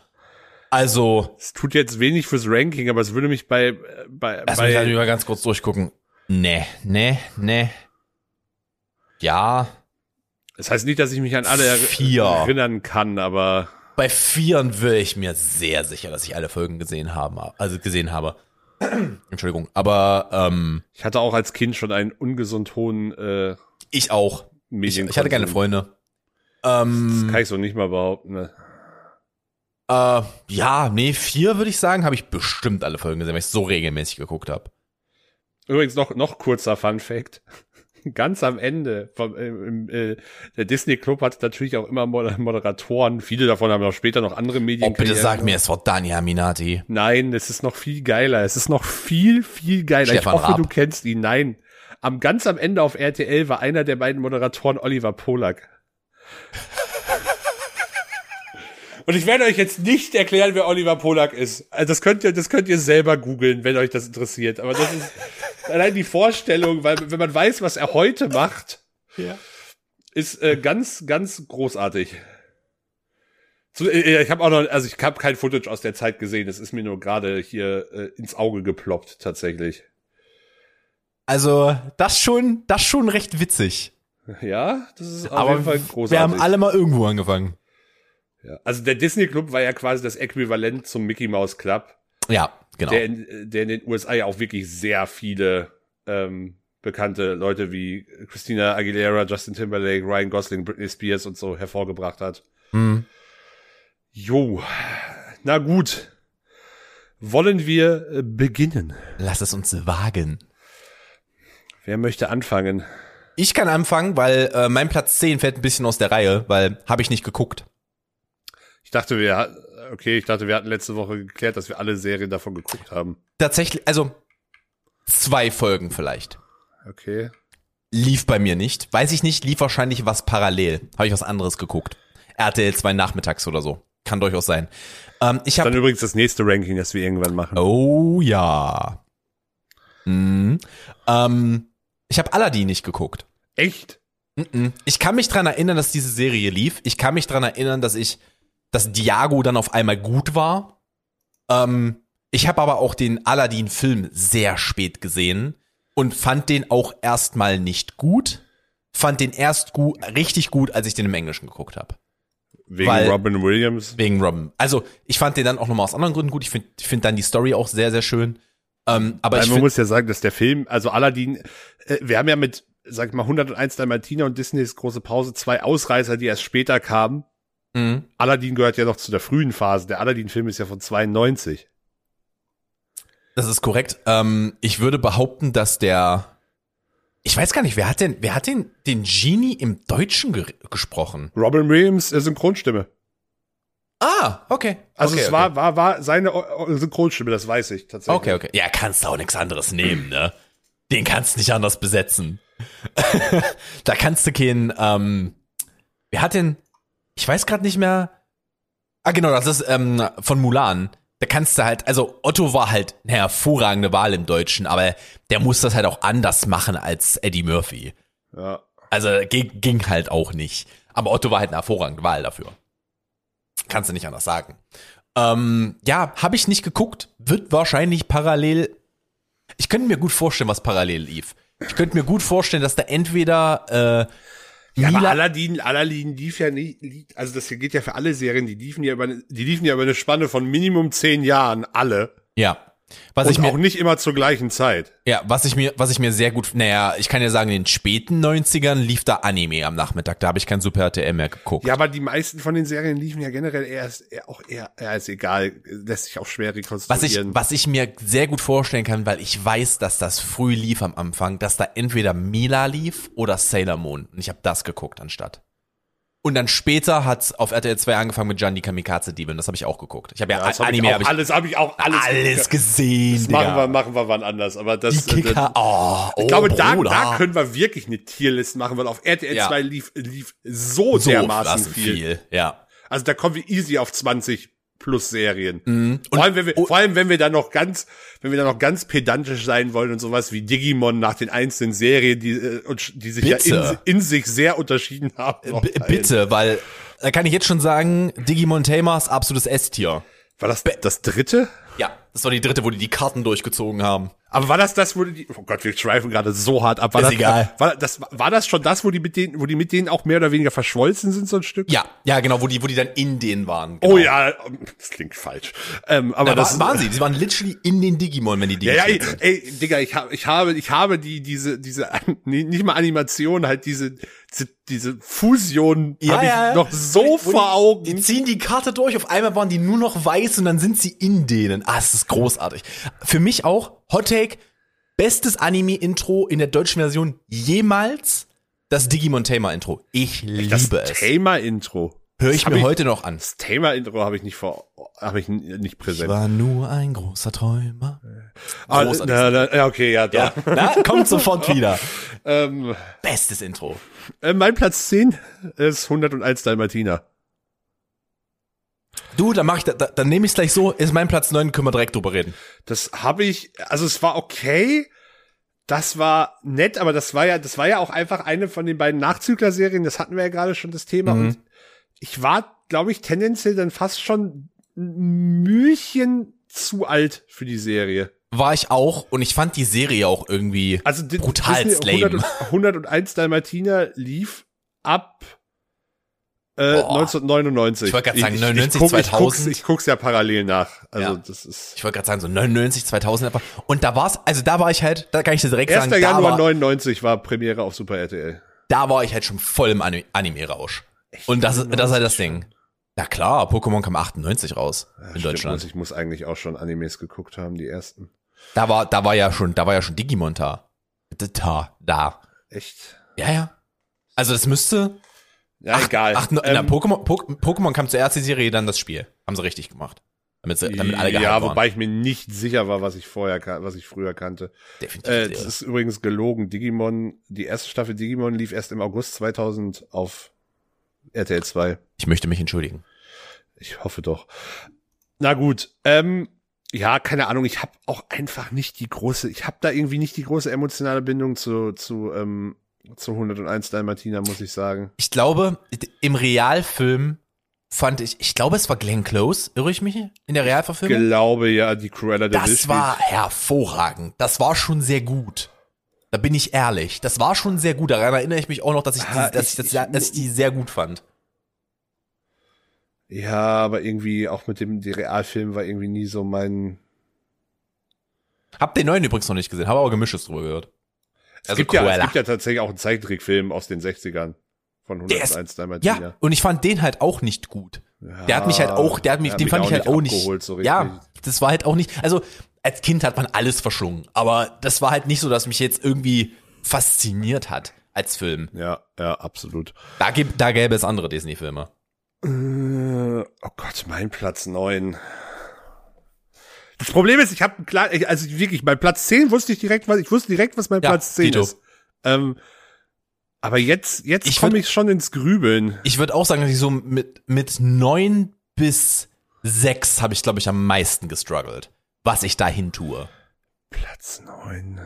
Also, Es tut jetzt wenig fürs Ranking, aber es würde mich bei, äh, bei, lass mich halt bei mal ganz kurz durchgucken. Nee, nee, nee. Ja, das heißt nicht, dass ich mich an alle er Vier. erinnern kann, aber bei Vieren wäre ich mir sehr sicher, dass ich alle Folgen gesehen habe. Also gesehen habe. Entschuldigung. Aber ähm, ich hatte auch als Kind schon einen ungesund hohen äh, ich auch. Ich, ich hatte keine Freunde. Ähm, Das kann ich so nicht mal behaupten. Ne? Äh, ja, nee, vier würde ich sagen, habe ich bestimmt alle Folgen gesehen, weil ich so regelmäßig geguckt habe. Übrigens noch noch kurzer Fun Fact. Ganz am Ende vom äh, im, äh, der Disney Club hat natürlich auch immer Moder- Moderatoren. Viele davon haben auch später noch andere Medien. Oh, bitte sag mir, es war Dani Aminati. Nein, es ist noch viel geiler. Es ist noch viel viel geiler. Stefan ich hoffe, Raab. du kennst ihn. Nein, am ganz am Ende auf RTL war einer der beiden Moderatoren Oliver Polak. Und ich werde euch jetzt nicht erklären, wer Oliver Polak ist. Also das könnt ihr, das könnt ihr selber googeln, wenn euch das interessiert. Aber das ist allein die Vorstellung, weil wenn man weiß, was er heute macht, ist äh, ganz, ganz großartig. So, äh, ich habe auch noch, also ich habe kein Footage aus der Zeit gesehen. Das ist mir nur gerade hier äh, ins Auge geploppt, tatsächlich. Also, das schon, das schon recht witzig. Ja, das ist auf Aber jeden Fall großartig. wir haben alle mal irgendwo angefangen. Ja. Also der Disney Club war ja quasi das Äquivalent zum Mickey Mouse Club, Ja, genau. der, in, der in den USA ja auch wirklich sehr viele ähm, bekannte Leute wie Christina Aguilera, Justin Timberlake, Ryan Gosling, Britney Spears und so hervorgebracht hat. Hm. Jo, na gut. Wollen wir äh, beginnen? Lass es uns wagen. Wer möchte anfangen? Ich kann anfangen, weil äh, mein Platz 10 fällt ein bisschen aus der Reihe, weil habe ich nicht geguckt. Ich dachte, wir okay, ich dachte, wir hatten letzte Woche geklärt, dass wir alle Serien davon geguckt haben. Tatsächlich, also zwei Folgen vielleicht. Okay. Lief bei mir nicht. Weiß ich nicht, lief wahrscheinlich was parallel. Habe ich was anderes geguckt. RTL 2 nachmittags oder so. Kann durchaus sein. Ähm, ich Dann habe übrigens das nächste Ranking, das wir irgendwann machen. Oh ja. Mhm. Ähm, ich habe Aladdin nicht geguckt. Echt? Mhm. Ich kann mich dran erinnern, dass diese Serie lief. Ich kann mich dran erinnern, dass ich, dass Diago dann auf einmal gut war. Ähm, ich habe aber auch den Aladdin-Film sehr spät gesehen und fand den auch erstmal nicht gut. Fand den erst gut, richtig gut, als ich den im Englischen geguckt habe. Wegen Weil- Robin Williams? Wegen Robin. Also, ich fand den dann auch nochmal aus anderen Gründen gut. Ich finde find dann die Story auch sehr, sehr schön. Ähm, aber Weil ich man find, muss ja sagen, dass der Film, also Aladdin, äh, wir haben ja mit, sag ich mal, 101 Dalmatiner und Disneys große Pause zwei Ausreißer, die erst später kamen. Mhm. Aladdin gehört ja noch zu der frühen Phase. Der Aladdin-Film ist ja von 92. Das ist korrekt. Ähm, ich würde behaupten, dass der. Ich weiß gar nicht, wer hat denn, wer hat denn den Genie im Deutschen ge gesprochen? Robin Williams, äh, Synchronstimme. Ah, okay. Also okay, es okay. war, war, war seine O- O- Synchronstimme, das weiß ich tatsächlich. Okay, okay. Ja, kannst du auch nichts anderes nehmen, ne? Den kannst du nicht anders besetzen. da kannst du keinen, ähm, wer hat denn, ich weiß gerade nicht mehr. Ah, genau, das ist ähm, von Mulan. Da kannst du halt, also Otto war halt eine hervorragende Wahl im Deutschen, aber der muss das halt auch anders machen als Eddie Murphy. Ja. Also ging, ging halt auch nicht. Aber Otto war halt eine hervorragende Wahl dafür. Kannst du nicht anders sagen. Ähm, ja, habe ich nicht geguckt. Wird wahrscheinlich parallel. Ich könnte mir gut vorstellen, was parallel lief. Ich könnte mir gut vorstellen, dass da entweder äh, Ja, aber Mila, Aladdin, Aladdin lief ja nicht, also das hier geht ja für alle Serien, die liefen ja über, eine- die liefen ja über eine Spanne von Minimum zehn Jahren, alle. ja, was Und ich mir, auch nicht immer zur gleichen Zeit. ja, was ich mir, was ich mir sehr gut, naja, ich kann ja sagen, in den späten 90ern lief da Anime am Nachmittag. Da habe ich kein Super RTL mehr geguckt. Ja, aber die meisten von den Serien liefen ja generell erst, eher, auch eher, ja, ist egal, lässt sich auch schwer Was ich, rekonstruieren. was ich mir sehr gut vorstellen kann, weil ich weiß, dass das früh lief am Anfang, dass da entweder Mila lief oder Sailor Moon. Und ich habe das geguckt anstatt. Und dann später hat's auf RTL 2 angefangen mit Gianni Kamikaze Diebin. Das habe ich auch geguckt. Ich habe ja, das hab Anime ich hab auch, ich alles habe ich auch alles, alles gesehen. Das Digga. machen wir, machen wir wann anders. Aber das, Die äh, Kicker. Oh, oh ich glaube, da, Bruder. da können wir wirklich eine Tierlist machen, weil auf RTL Ja. 2 lief, lief so, so dermaßen krass viel. Ja. Also da kommen wir easy auf 20 plus Serien. Mhm. Vor allem, wenn wir, oh- vor allem, wenn wir dann noch ganz, wenn wir dann noch ganz pedantisch sein wollen und sowas wie Digimon nach den einzelnen Serien, die, äh, die sich ja Bitte. in, in sich sehr unterschieden haben. B teilen. bitte, weil da kann ich jetzt schon sagen, Digimon Tamers absolutes S-Tier. War das das dritte? Ja, das war die dritte, wo die die Karten durchgezogen haben. Aber war das das, wo die, oh Gott, wir schweifen gerade so hart ab. War Ist das, egal. War das, war das schon das, wo die mit denen, wo die mit denen auch mehr oder weniger verschmolzen sind, so ein Stück? Ja, ja, genau, wo die, wo die dann in denen waren. Genau. Oh ja, das klingt falsch. Ähm, aber Na, das war, waren sie? Sie waren literally in den Digimon, wenn die Ja, ja, ey, sind. ey, Digga, ich habe, ich habe, ich habe die, diese, diese, nicht mal Animation, halt diese, diese, diese Fusion Ja, habe ich ja. noch so die- vor Augen. Die ziehen die Karte durch, auf einmal waren die nur noch weiß und dann sind sie in denen. Ah, es ist großartig. Für mich auch, Hot Take, bestes Anime-Intro in der deutschen Version jemals, das Digimon Tamer Intro. Ich liebe das es. Tamer-Intro. Höre ich mir ich- heute noch an. Das Tamer-Intro habe ich nicht vor, habe ich nicht Ich präsent. war nur ein großer Träumer. Ah, großartig. na, na, ja, okay, ja, Ja, doch. na, kommt sofort wieder. Ähm, Bestes Intro. Äh, mein Platz 10 ist 101 Dalmatiner. Du, dann mach ich, da, da, dann nehme ich es gleich so, ist mein Platz 9, können wir direkt drüber reden. Das habe ich, also es war okay. Das war nett, aber das war ja, das war ja auch einfach eine von den beiden Nachzügler-Serien. Das hatten wir ja gerade schon das Thema. Mhm. Und ich war, glaube ich, tendenziell dann fast schon ein Mühchen zu alt für die Serie. War ich auch und ich fand die Serie auch irgendwie Also brutal Disney lame. 100, 101 Dalmatiner lief ab äh, Boah. 1999. Ich wollte grad sagen, ich, 99, ich, guck, ich, guck's, 2000. ich guck's ja parallel nach. Also Ja. das ist ich wollte gerade sagen, so 99, 2000 einfach. Und da war's, also da war ich halt, da kann ich dir direkt 1. sagen, da Januar war, 99 war Premiere auf Super RTL. da war ich halt schon voll im Ani- Anime-Rausch. Und das, ist- das ist halt das Ding. Na klar, Pokémon kam 98 raus in Stimmt, Deutschland. Ich muss eigentlich auch schon Animes geguckt haben, die ersten. Da war, da war ja schon, da war ja schon Digimon da. Da, da. Echt? Ja, ja. Also das müsste, Ja, egal. ach, na, Ähm, Pokémon, Po- Pokémon kam zuerst die Serie, dann das Spiel. Haben sie richtig gemacht. Damit, sie, damit alle ja, waren. wobei ich mir nicht sicher war, was ich vorher, was ich früher kannte. Definitiv. Äh, das ist übrigens gelogen. Digimon, die erste Staffel Digimon lief erst im August 2000 auf RTL 2. ich möchte mich entschuldigen. Ich hoffe doch. Na gut, ähm, ja, keine Ahnung, ich habe auch einfach nicht die große, ich habe da irgendwie nicht die große emotionale Bindung zu, zu, ähm, zu 101 Dalmatiner, muss ich sagen. Ich glaube, im Realfilm fand ich, ich glaube, es war Glenn Close, irre ich mich? In der Realverfilmung? Glaube ja, die Cruella de Das war hervorragend. Das war schon sehr gut. Da bin ich ehrlich. Das war schon sehr gut. Daran erinnere ich mich auch noch, dass ich, Ah, die, dass ich, ich- das, dass ich die sehr gut fand. Ja, aber irgendwie auch mit dem die Realfilm war irgendwie nie so mein. Hab den neuen übrigens noch nicht gesehen, habe aber Gemischtes drüber gehört. Es, Also gibt ja, es gibt ja tatsächlich auch einen Zeichentrickfilm aus den 60ern von Der ist- 101 Dalmatiner. Ja, und ich fand den halt auch nicht gut. der hat mich halt auch, der hat mich, der hat den mich fand ich halt nicht auch nicht. abgeholt, so ja, das war halt auch nicht. Also als Kind hat man alles verschlungen, aber das war halt nicht so, dass mich jetzt irgendwie fasziniert hat als Film. Ja, ja, absolut. Da, gibt, da gäbe es andere Disney-Filme. Oh Gott, mein Platz neun. Das Problem ist, ich habe klar, also wirklich, bei Platz 10 wusste ich direkt, was ich wusste direkt, was mein Ja, Platz 10 Dito. ist. Ähm, aber jetzt, jetzt Ich komme ich schon ins Grübeln. Ich würde auch sagen, dass ich so mit, mit neun bis sechs habe ich, glaube ich, am meisten gestruggelt, was ich dahin tue. Platz neun.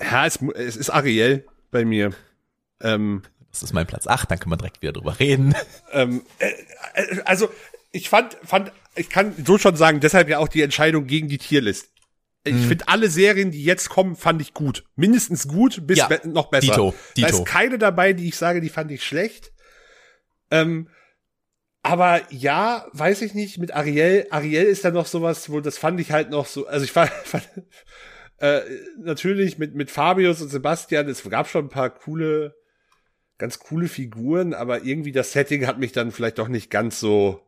Ja, es, es ist Ariel bei mir. Ähm, Das ist mein Platz acht, dann können wir direkt wieder drüber reden. ähm, äh, äh, also ich fand, fand, ich kann so schon sagen, deshalb ja auch die Entscheidung gegen die Tierlist. Ich Mhm. finde alle Serien, die jetzt kommen, fand ich gut. Mindestens gut bis Ja, be noch besser. Dito, Da Dito. ist keine dabei, die ich sage, die fand ich schlecht. Ähm, aber ja, weiß ich nicht, mit Ariel, Ariel ist da noch sowas, wo das fand ich halt noch so, also ich fand, fand äh, natürlich mit, mit Fabius und Sebastian, es gab schon ein paar coole, ganz coole Figuren, aber irgendwie das Setting hat mich dann vielleicht doch nicht ganz so,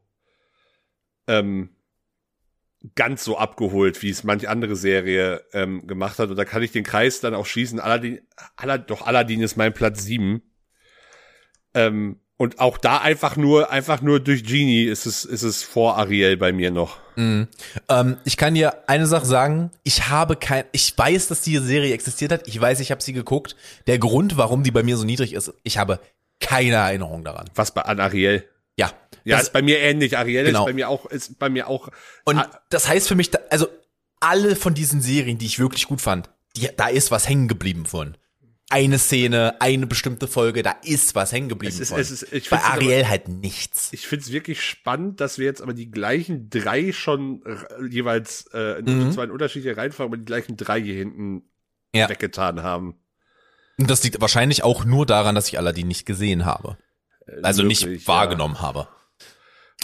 ähm, ganz so abgeholt, wie es manch andere Serie ähm, gemacht hat. Und da kann ich den Kreis dann auch schließen. Aladdin, Aladdin, doch Aladdin ist mein Platz sieben. Ähm, und auch da einfach nur, einfach nur durch Genie ist es, ist es vor Ariel bei mir noch. Ähm, ich kann dir eine Sache sagen. Ich habe kein, ich weiß, dass diese Serie existiert hat. Ich weiß, ich habe sie geguckt. Der Grund, warum die bei mir so niedrig ist, ich habe keine Erinnerung daran. Was bei an Ariel? Ja. Ja, ist bei mir ähnlich. Ariel Genau. ist bei mir auch, ist bei mir auch. und Ah, das heißt für mich, also alle von diesen Serien, die ich wirklich gut fand, die, da ist was hängen geblieben von. Eine Szene, eine bestimmte Folge, da ist was hängen geblieben Es ist- es ist- Bei find's aber- Ariel halt nichts. ich find's wirklich spannend, dass wir jetzt aber die gleichen drei schon r- jeweils, äh, Mhm. zwar in unterschiedlicher Reihenfolge, aber die gleichen drei hier hinten Ja. weggetan haben. Und das liegt wahrscheinlich auch nur daran, dass ich Aladdin nicht gesehen habe. Also Möglich, nicht ja. wahrgenommen habe.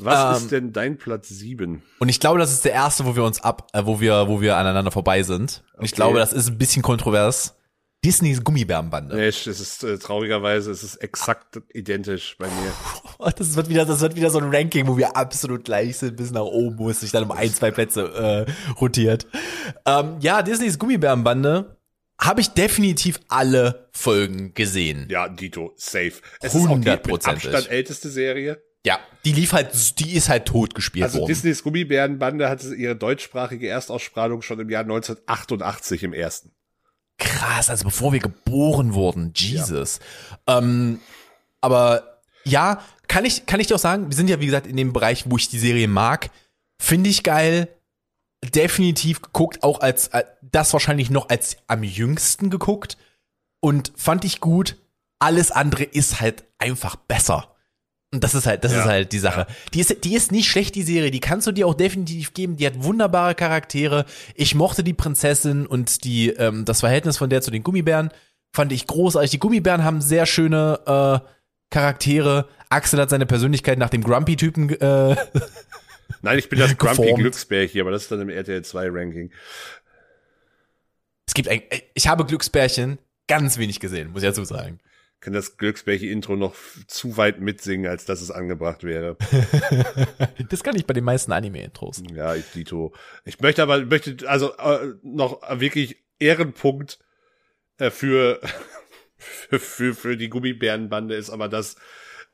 Was Ähm, ist denn dein Platz sieben? Und ich glaube, das ist der erste, wo wir uns ab, äh, wo wir, wo wir aneinander vorbei sind. Und ich Okay. glaube, das ist ein bisschen kontrovers. Disneys Gummibärenbande. Nee, es ist äh, traurigerweise, es ist exakt identisch bei mir. Das wird wieder, das wird wieder so ein Ranking, wo wir absolut gleich sind, bis nach oben, wo es sich dann um ein, zwei Plätze äh, rotiert. Ähm, ja, Disneys Gummibärenbande habe ich definitiv alle Folgen gesehen. Ja, Dito, safe. Es ist auch die. Abstand älteste Serie. Ja, die lief halt, die ist halt tot gespielt Also worden. Disneys Gummibärenbande hatte ihre deutschsprachige Erstausstrahlung schon im Jahr 1988 im ersten. Krass, also bevor wir geboren wurden, Jesus. Ähm, aber ja, kann ich, kann ich dir auch sagen, wir sind ja wie gesagt in dem Bereich, wo ich die Serie mag. Finde ich geil. Definitiv geguckt, auch als, äh, das wahrscheinlich noch als am jüngsten geguckt. Und fand ich gut. Alles andere ist halt einfach besser. Und das ist halt, das Ja, ist halt die Sache. Die ist, die ist nicht schlecht, die Serie. Die kannst du dir auch definitiv geben. Die hat wunderbare Charaktere. Ich mochte die Prinzessin und die, ähm, das Verhältnis von der zu den Gummibären fand ich großartig. Die Gummibären haben sehr schöne äh, Charaktere. Axel hat seine Persönlichkeit nach dem Grumpy-Typen äh, Nein, ich bin das Grumpy Geformt. Glücksbärchen, aber das ist dann im RTL 2 Ranking. Es gibt ein, ich habe Glücksbärchen ganz wenig gesehen, muss ich dazu sagen. Kann das Glücksbärchen-Intro noch zu weit mitsingen, als dass es angebracht wäre. Das kann ich bei den meisten Anime-Intros. Ja, ich Dito. Ich möchte aber, möchte also äh, noch wirklich Ehrenpunkt äh, für, für, für, für die Gummibärenbande ist aber das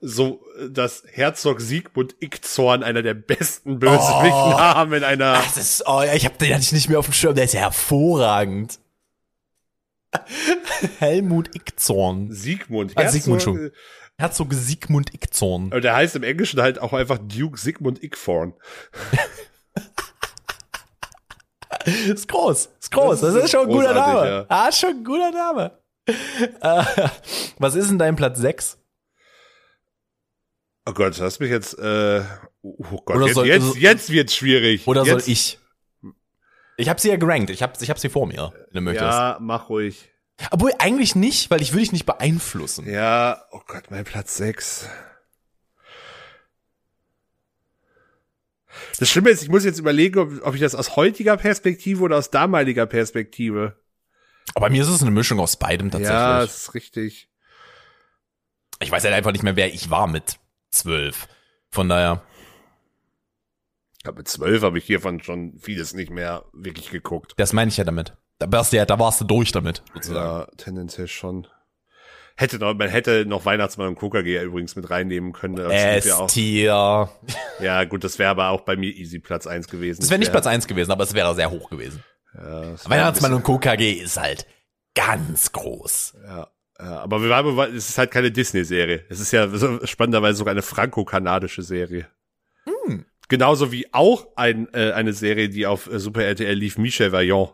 so, dass Herzog Siegmund Ickzorn einer der besten Bösewichten Oh. haben in einer. Das ist, oh ja, ich habe den hatte ich nicht mehr auf dem Schirm, der ist ja hervorragend. Helmut Ickzorn. Siegmund. Ah, Siegmund schon. Herzog Sigmund Ickzorn. äh, Der heißt im Englischen halt auch einfach Duke Sigmund Ickthorn. Ist groß, ist groß. Das Das ist, ist schon ein guter Name. ja. Ah, ist schon ein guter Name. äh, was ist denn dein Platz 6? Oh Gott, hast mich jetzt, äh, oh Gott, jetzt, soll- jetzt, jetzt wird's schwierig. Oder jetzt, soll ich? Ich habe sie ja gerankt. Ich habe ich hab sie vor mir, wenn du möchtest. Ja, mach ruhig. Obwohl eigentlich nicht, weil ich will dich nicht beeinflussen. Ja, oh Gott, mein Platz 6. Das Schlimme ist, ich muss jetzt überlegen, ob, ob ich das aus heutiger Perspektive oder aus damaliger Perspektive. Aber bei mir ist es eine Mischung aus beidem tatsächlich. Ja, das ist richtig. ich weiß halt einfach nicht mehr, wer ich war mit zwölf. Von daher. Ich glaube, mit zwölf habe ich hiervon schon vieles nicht mehr wirklich geguckt. Das meine ich ja damit. Da warst du ja, da warst du durch damit, sozusagen. Ja, tendenziell schon. Hätte noch, man hätte noch Weihnachtsmann und KKG übrigens mit reinnehmen können. S-Tier. Ja, gut, das wäre aber auch bei mir easy Platz eins gewesen. Das wäre nicht Platz eins gewesen, aber es wäre sehr hoch gewesen. Ja, Weihnachtsmann und KKG ist halt ganz groß. Ja, ja, aber wir waren, es ist halt keine Disney-Serie. Es ist ja spannenderweise sogar eine franco-kanadische Serie. Genauso wie auch ein, äh, eine Serie, die auf äh, Super RTL lief, Michel Vaillant.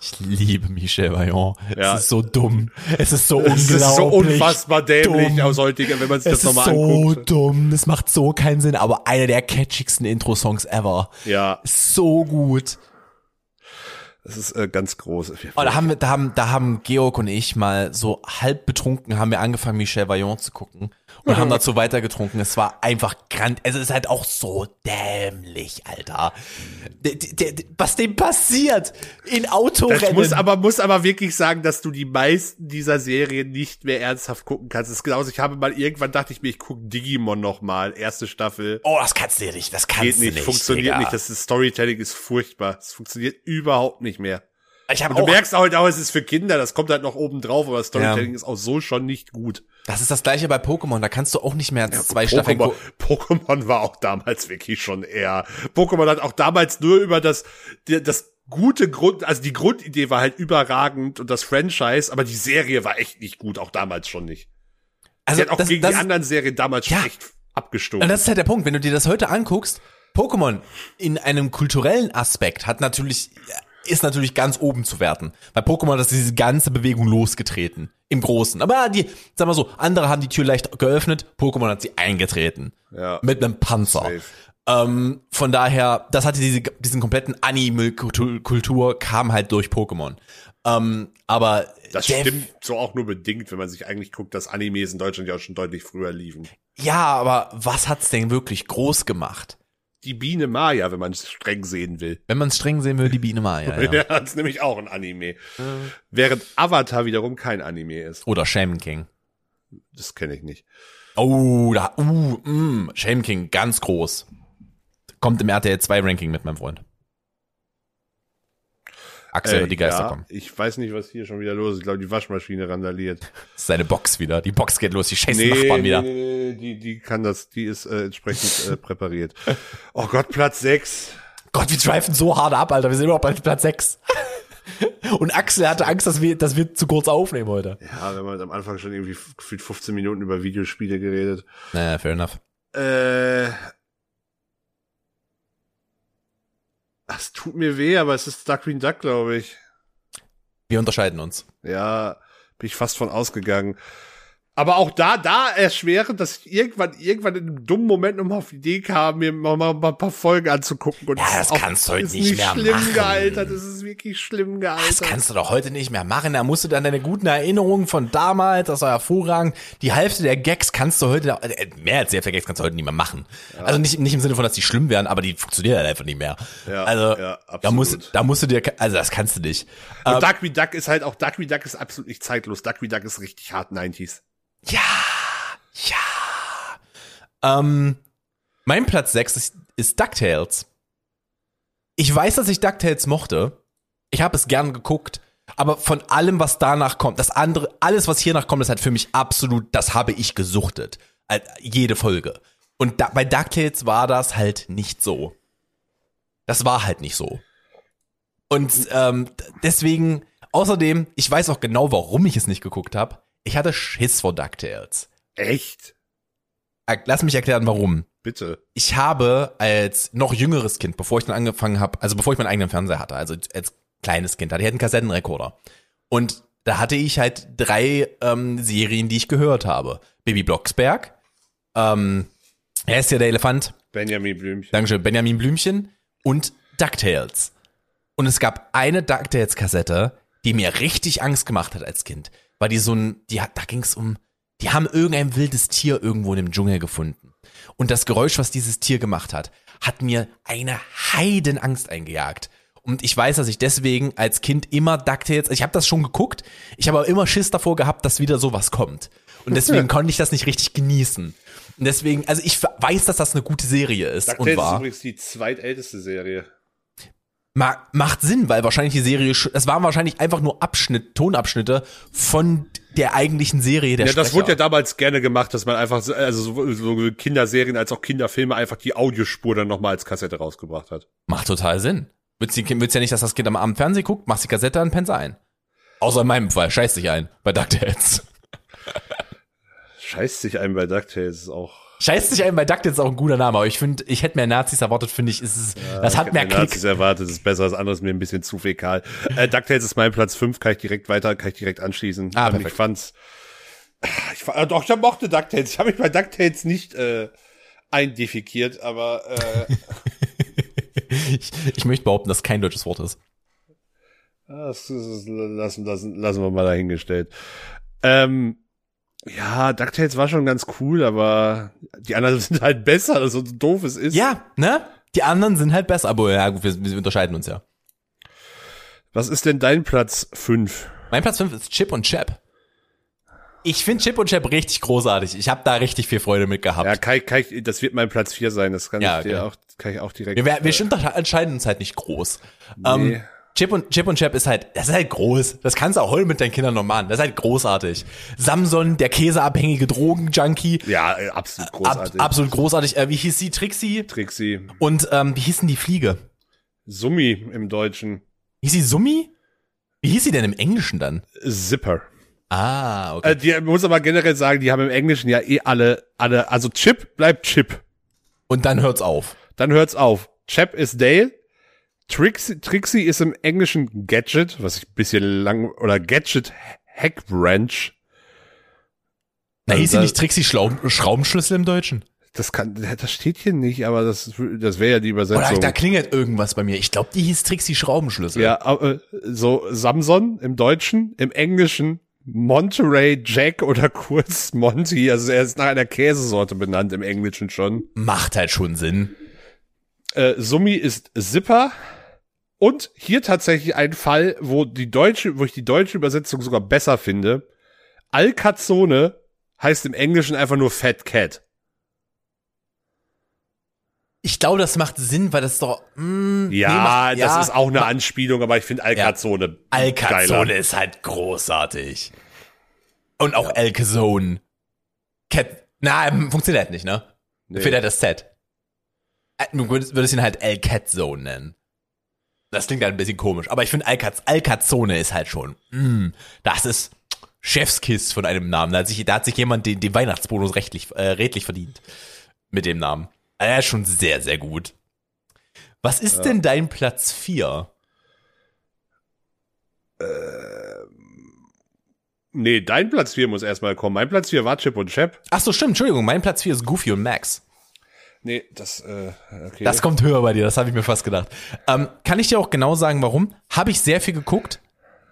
Ich liebe Michel Vaillant. Ja. Es ist so dumm. Es ist so Es unglaublich. ist so unfassbar dämlich dumm. aus heutiger, wenn man sich Es das ist nochmal so anguckt. dumm. Das macht so keinen Sinn, aber einer der catchigsten Intro-Songs ever. Ja, Ist so gut. es ist äh, ganz groß. Oh, da haben wir, da haben, da haben Georg und ich mal so halb betrunken haben wir angefangen, Michel Vaillant zu gucken. Und haben dazu weitergetrunken. Es war einfach grand, also es ist halt auch so dämlich, Alter. D was dem passiert in Autorennen. Das muss aber, muss aber wirklich sagen, dass du die meisten dieser Serien nicht mehr ernsthaft gucken kannst. Das ist genauso, ich habe mal irgendwann dachte ich mir, ich gucke Digimon noch mal, erste Staffel. oh, das kannst du ja nicht, das kannst Geht du nicht, nicht. funktioniert Digga. nicht. Das ist Storytelling ist furchtbar. Es funktioniert überhaupt nicht mehr. ich Und du auch, merkst halt auch, es ist für Kinder, das kommt halt noch oben drauf, aber Storytelling ist auch so schon nicht gut. Das ist das gleiche bei Pokémon, da kannst du auch nicht mehr als zwei Staffeln Pokémon, gu- Pokémon war auch damals wirklich schon eher. Pokémon hat auch damals nur über das, das gute Grund, also die Grundidee war halt überragend und das Franchise, aber die Serie war echt nicht gut, auch damals schon nicht. Also Sie hat auch das, gegen das, die anderen Serien damals schon Ja. echt abgestoßen. Und das ist halt der Punkt, wenn du dir das heute anguckst, Pokémon in einem kulturellen Aspekt hat natürlich, ist natürlich ganz oben zu werten. Bei Pokémon hat das diese ganze Bewegung losgetreten. Im Großen. Aber die, sag mal so, andere haben die Tür leicht geöffnet, Pokémon hat sie eingetreten. Ja. Mit einem Panzer. Safe. Ähm, von daher, das hatte diese, diesen kompletten Anime-Kultur kam halt durch Pokémon. Ähm, aber Das stimmt so auch nur bedingt, wenn man sich eigentlich guckt, dass Animes in Deutschland ja auch schon deutlich früher liefen. Ja, aber was hat's denn wirklich groß gemacht? Die Biene Maya, wenn man es streng sehen will. Wenn man es streng sehen will, die Biene Maya. Ja. Ja, das ist nämlich auch ein Anime. Während Avatar wiederum kein Anime ist. Oder Shaman King. Das kenne ich nicht. Oh, da, uh, mm, Shaman King, ganz groß. Kommt im RTL 2 Ranking mit meinem Freund. Axel Äh, die Geister ja, kommen. Ich weiß nicht, was hier schon wieder los ist. Ich glaube, die Waschmaschine randaliert. Das ist seine Box wieder. Die Box geht los, die scheißen Nachbarn wieder. nee, nee, die, die kann das, die ist äh, entsprechend äh, präpariert. Oh Gott, Platz 6. Gott, wir driven so hart ab, Alter. Wir sind überhaupt bei Platz 6. Und Axel hatte Angst, dass wir, dass wir zu kurz aufnehmen heute. Ja, wir haben halt am Anfang schon irgendwie gefühlt 15 Minuten über Videospiele geredet. Naja, fair enough. Äh, es tut mir weh, aber es ist Green Duck, glaube ich. Wir unterscheiden uns. Ja, bin ich fast von ausgegangen. Aber auch da, da erschwerend, dass ich irgendwann, irgendwann in einem dummen Moment nochmal auf die Idee kam, mir mal, mal, mal ein paar Folgen anzugucken. Und Ja, das kannst du heute ist nicht mehr schlimm machen. gealtert, das ist wirklich schlimm Das gealtert. kannst du doch heute nicht mehr machen. Da musst du dann deine guten Erinnerungen von damals, das war hervorragend. Die Hälfte der Gags kannst du heute, äh, mehr als die Hälfte der Gags kannst du heute nicht mehr machen. Also nicht, nicht im Sinne von, dass die schlimm wären, aber die funktionieren halt einfach nicht mehr. Ja, also, ja, da musst, da musst du dir, also das kannst du nicht. Und Duck wie Duck ist halt auch, Duck wie Duck ist absolut nicht zeitlos. Duck wie Duck ist richtig hart 90s. Ja, ja. Ähm, mein Platz 6 ist, ist DuckTales. Ich weiß, dass ich DuckTales mochte. Ich habe es gern geguckt. Aber von allem, was danach kommt, das andere, alles, was hiernach kommt, ist halt für mich absolut, das habe ich gesuchtet. Halt, jede Folge. Und da, bei DuckTales war das halt nicht so. Das war halt nicht so. Und ähm, deswegen, außerdem, ich weiß auch genau, warum ich es nicht geguckt habe. Ich hatte Schiss vor DuckTales. Echt? Äh, Lass mich erklären, warum. Bitte. Ich habe als noch jüngeres Kind, bevor ich dann angefangen habe, also bevor ich meinen eigenen Fernseher hatte, also als kleines Kind hatte ich halt einen Kassettenrekorder. Und da hatte ich halt drei ähm, Serien, die ich gehört habe. Baby Blocksberg, ähm, er ist ja der Elefant, Benjamin Blümchen. Dankeschön, Benjamin Blümchen und DuckTales. Und es gab eine DuckTales-Kassette, die mir richtig Angst gemacht hat als Kind. Weil die so ein, die hat, da ging es um, die haben irgendein wildes Tier irgendwo in dem Dschungel gefunden. Und das Geräusch, was dieses Tier gemacht hat, hat mir eine Heidenangst eingejagt. Und ich weiß, dass ich deswegen als Kind immer DuckTales, ich habe das schon geguckt, ich habe aber immer Schiss davor gehabt, dass wieder sowas kommt. Und deswegen konnte ich das nicht richtig genießen. Und deswegen, also ich weiß, dass das eine gute Serie ist und DuckTales ist war. übrigens die zweitälteste Serie. Ma macht Sinn, weil wahrscheinlich die Serie, es waren wahrscheinlich einfach nur Abschnitt, Tonabschnitte von der eigentlichen Serie der Ja, das Sprecher. wurde ja damals gerne gemacht, dass man einfach, so- also sowohl so Kinderserien als auch Kinderfilme einfach die Audiospur dann nochmal als Kassette rausgebracht hat. Macht total Sinn. Willst, die, willst ja nicht, dass das Kind am Abend Fernsehen guckt, machst die Kassette an, pennst ein. Außer in meinem Fall, scheiß dich ein, bei DuckTales. Scheißt sich ein bei DuckTales ist auch. Scheiß dich ein, bei DuckTales ist auch ein guter Name, aber ich finde, ich hätte mehr Nazis erwartet, finde ich, ist es, das hat Ich mehr Klick. Nazis erwartet, das ist besser, das andere ist mir ein bisschen zu fäkal. Äh, DuckTales ist mein Platz 5, kann ich direkt weiter, kann ich direkt anschließen. Ah, Ähm, ich fand's. Ich, äh, doch, ich mochte DuckTales. Ich habe mich bei DuckTales nicht äh, eindefikiert, aber äh, Ich, ich möchte behaupten, dass kein deutsches Wort ist. das, das, lassen, lassen, lassen wir mal dahingestellt. Ähm, Ja, DuckTales war schon ganz cool, aber die anderen sind halt besser, so doof es ist. Ja, ne? Die anderen sind halt besser, aber ja, gut, wir, wir unterscheiden uns ja. Was ist denn dein Platz 5? Mein Platz 5 ist Chip und Chap. Ich finde Chip und Chap richtig großartig. Ich habe da richtig viel Freude mit gehabt. Ja, kann ich, kann ich, das wird mein Platz 4 sein, das kann Ja, ich dir okay. auch, kann ich auch direkt. wir, wir, wir äh, entscheiden uns halt nicht groß. Nee. Ähm, Chip und Chip und Chap ist halt, das ist halt groß. Das kannst du auch heute mit deinen Kindern noch machen. Das ist halt großartig. Samson, der käseabhängige Drogenjunkie, ja, äh, absolut ab, großartig. absolut großartig. Äh, wie hieß sie? Trixie Trixie. und ähm, wie hießen die Fliege? Summi im Deutschen. Hieß sie Summi? Wie hieß sie denn im Englischen dann? Zipper. Ah, okay. Äh, die man muss aber generell sagen, die haben im Englischen ja eh alle, alle, also Chip bleibt Chip. Und dann hört's auf. Dann hört's auf. Chap ist Dale. Trixie, Trixie ist im Englischen Gadget, was ich ein bisschen lang, oder Gadget Hackbranch. Na, Also hieß sie da- nicht Trixie Schraub Schraubenschlüssel im Deutschen? Das kann, das steht hier nicht, aber das, das wäre ja die Oder Übersetzung. da klingelt irgendwas bei mir. Ich glaube, die hieß Trixie Schraubenschlüssel. ja, äh, so Samson im Deutschen, im Englischen Monterey Jack oder kurz Monty. Also er ist nach einer Käsesorte benannt im Englischen schon. Macht halt schon Sinn. Äh, Summi ist Zipper. Und hier tatsächlich ein Fall, wo die deutsche, wo ich die deutsche Übersetzung sogar besser finde. Alcazone heißt im Englischen einfach nur Fat Cat. Ich glaube, das macht Sinn, weil das doch. Mh, Ja, nee, macht, das ja, ist auch eine Anspielung, aber ich finde Alcazone Alcazone geiler. ist halt großartig. Und auch Alcazone. Cat. Na, ähm, funktioniert halt nicht, ne? Nee. Fehlt halt das Z. Äh, Du würdest, würdest ihn halt Alcazone nennen. Das klingt halt ein bisschen komisch. Aber ich finde Alcaz Alcazone ist halt schon. Mm, das ist Chefskiss von einem Namen. Da hat sich, da hat sich jemand den, den Weihnachtsbonus rechtlich, äh, redlich verdient. Mit dem Namen. Er ist schon sehr, sehr gut. Was ist denn dein Platz 4? Nee, dein Platz 4 muss erstmal kommen. Mein Platz 4 war Chip und Chap. Ach so, stimmt, Entschuldigung, mein Platz 4 ist Goofy und Max. Nee, das, äh, okay. Das kommt höher bei dir, das habe ich mir fast gedacht. Ähm, kann ich dir auch genau sagen, warum? Habe ich sehr viel geguckt,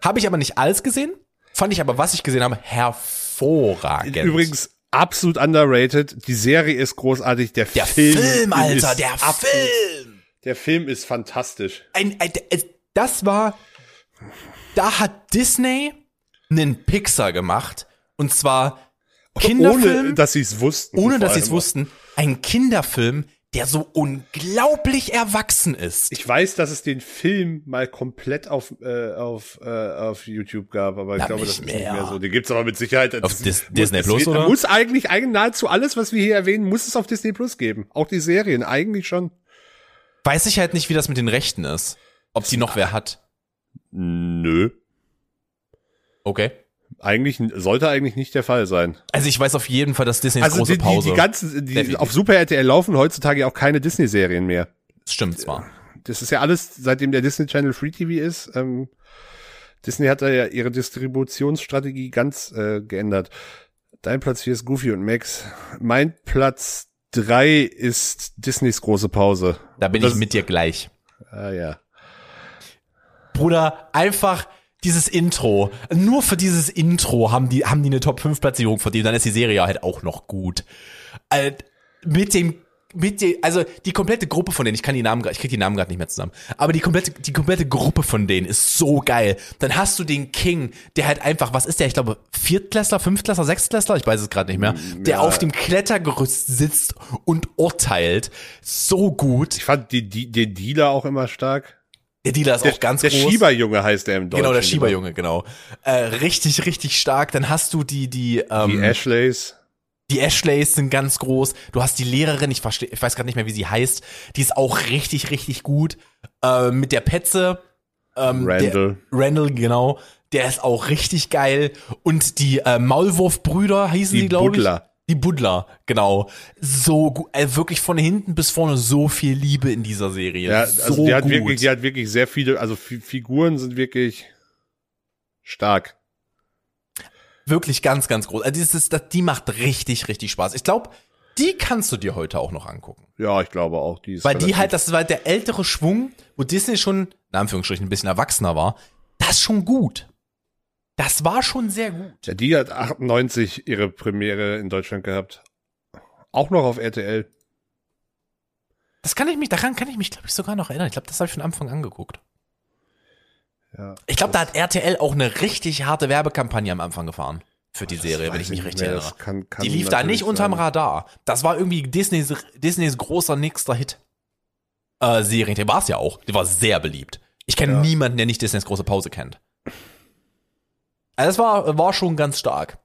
habe ich aber nicht alles gesehen, fand ich aber, was ich gesehen habe, hervorragend. Übrigens absolut underrated. Die Serie ist großartig. Der, der Film, Film, Alter, der absolut- Film. Der Film ist fantastisch. Ein, ein, das war, da hat Disney einen Pixar gemacht und zwar Kinderfilm, Ohne, dass sie es wussten. ohne dass sie es wussten, ein Kinderfilm, der so unglaublich erwachsen ist. Ich weiß, dass es den Film mal komplett auf, äh, auf, äh, auf YouTube gab, aber ich glaube, das ist nicht mehr. so. Den gibt's aber mit Sicherheit. Auf Dis- muss- Disney es Plus, wird- oder? Muss eigentlich, eigentlich nahezu alles, was wir hier erwähnen, muss es auf Disney Plus geben. Auch die Serien, eigentlich schon. Weiß ich halt nicht, wie das mit den Rechten ist. Ob sie noch wer hat. Nö. Okay. Eigentlich, sollte eigentlich nicht der Fall sein. Also ich weiß auf jeden Fall, dass Disneys Also große die, die, Pause. die ganzen, die, auf Super RTL laufen heutzutage ja auch keine Disney-Serien mehr. Das stimmt zwar. Das ist ja alles, seitdem der Disney Channel Free TV ist. Ähm, Disney hat da ja ihre Distributionsstrategie ganz äh, geändert. Dein Platz 4 ist Goofy und Max. Mein Platz 3 ist Disneys große Pause. Da bin Das- ich mit dir gleich. Ah ja. Bruder, einfach dieses Intro. Nur für dieses Intro haben die, haben die eine Top 5 Platzierung verdient. Dann ist die Serie halt auch noch gut. Äh, mit dem, mit dem, also die komplette Gruppe von denen, ich kann die Namen, ich krieg die Namen gerade nicht mehr zusammen, aber die komplette, die komplette Gruppe von denen ist so geil. Dann hast du den King, der halt einfach, was ist der? Ich glaube, Viertklässler, Fünftklässler, Sechstklässler, ich weiß es gerade nicht mehr, der auf dem Klettergerüst sitzt und urteilt. So gut. Ich fand die, die, den Dealer auch immer stark. Der Dealer ist Der, auch ganz der groß. Schieberjunge heißt der im Deutschen. Genau, der Schieberjunge, genau. Äh, richtig, richtig stark. Dann hast du die, die, ähm, Die die, Ashleys. Ashleys sind ganz groß. Du hast die Lehrerin, ich verstehe, ich weiß gerade nicht mehr, wie sie heißt. Die ist auch richtig, richtig gut. Äh, mit der Petze. Ähm, Randall. Der, Randall, genau. Der ist auch richtig geil. Und die äh, Maulwurf-Brüder hießen Die die, glaube ich. Buddler. Die Buddler, genau. So gut, äh, wirklich von hinten bis vorne so viel Liebe in dieser Serie. Ja, so also die hat gut. wirklich, die hat wirklich sehr viele, also Fi- Figuren sind wirklich stark. Wirklich ganz, ganz groß. Also dieses, das, die macht richtig, richtig Spaß. Ich glaube, die kannst du dir heute auch noch angucken. Ja, ich glaube auch. Die ist Weil die halt, das war der ältere Schwung, wo Disney schon, in Anführungsstrichen, ein bisschen erwachsener war. Das ist schon gut. Das war schon sehr gut. Ja, die hat 98 ihre Premiere in Deutschland gehabt. Auch noch auf RTL. Das kann ich mich, daran kann ich mich, glaube ich, sogar noch erinnern. Ich glaube, das habe ich von Anfang an geguckt. Ja. Ich glaube, da hat RTL auch eine richtig harte Werbekampagne am Anfang gefahren. Für die Serie, wenn ich mich nicht richtig erinnere. kann- kann die lief da nicht unterm sein. Radar. Das war irgendwie Disneys, Disneys großer nächster Hit. Äh, Serie, die war es ja auch. Die war sehr beliebt. Ich kenne Ja. niemanden, der nicht Disneys große Pause kennt. Also das war, war schon ganz stark.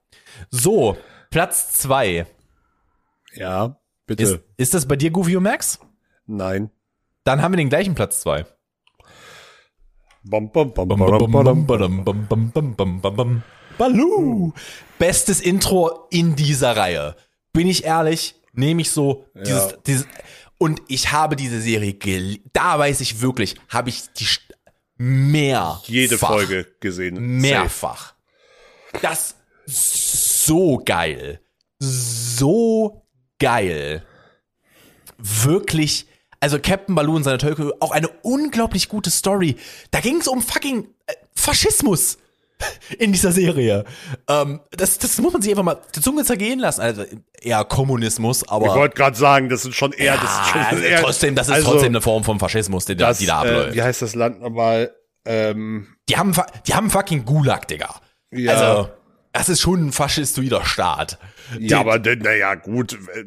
So, Platz zwei Ja, bitte. Ist, ist das bei dir Goofy und Max? Nein. Dann haben wir den gleichen Platz zwei. Bam, bam, bam, bam. Baloo. Bestes Intro in dieser Reihe. Bin ich ehrlich, nehme ich so dieses, Ja. dieses und ich habe diese Serie gel da weiß ich wirklich, habe ich die mehr Jede Folge gesehen. mehrfach. Das so geil. So geil. Wirklich. Also Captain Baloo und seine Tölke, auch eine unglaublich gute Story. Da ging es um fucking äh, Faschismus in dieser Serie. Ähm, das, das muss man sich einfach mal die Zunge zergehen lassen. Also eher Kommunismus, aber Ich wollte gerade sagen, das sind schon eher, das ist schon ja, also eher, trotzdem, das ist also, trotzdem eine Form von Faschismus, die, da- das, die da äh, abläuft. Wie heißt das Land nochmal? Ähm, Die haben, die haben fucking Gulag, Digga. Ja. Also, das ist schon ein faschistoider Staat. ja, aber naja, gut. äh,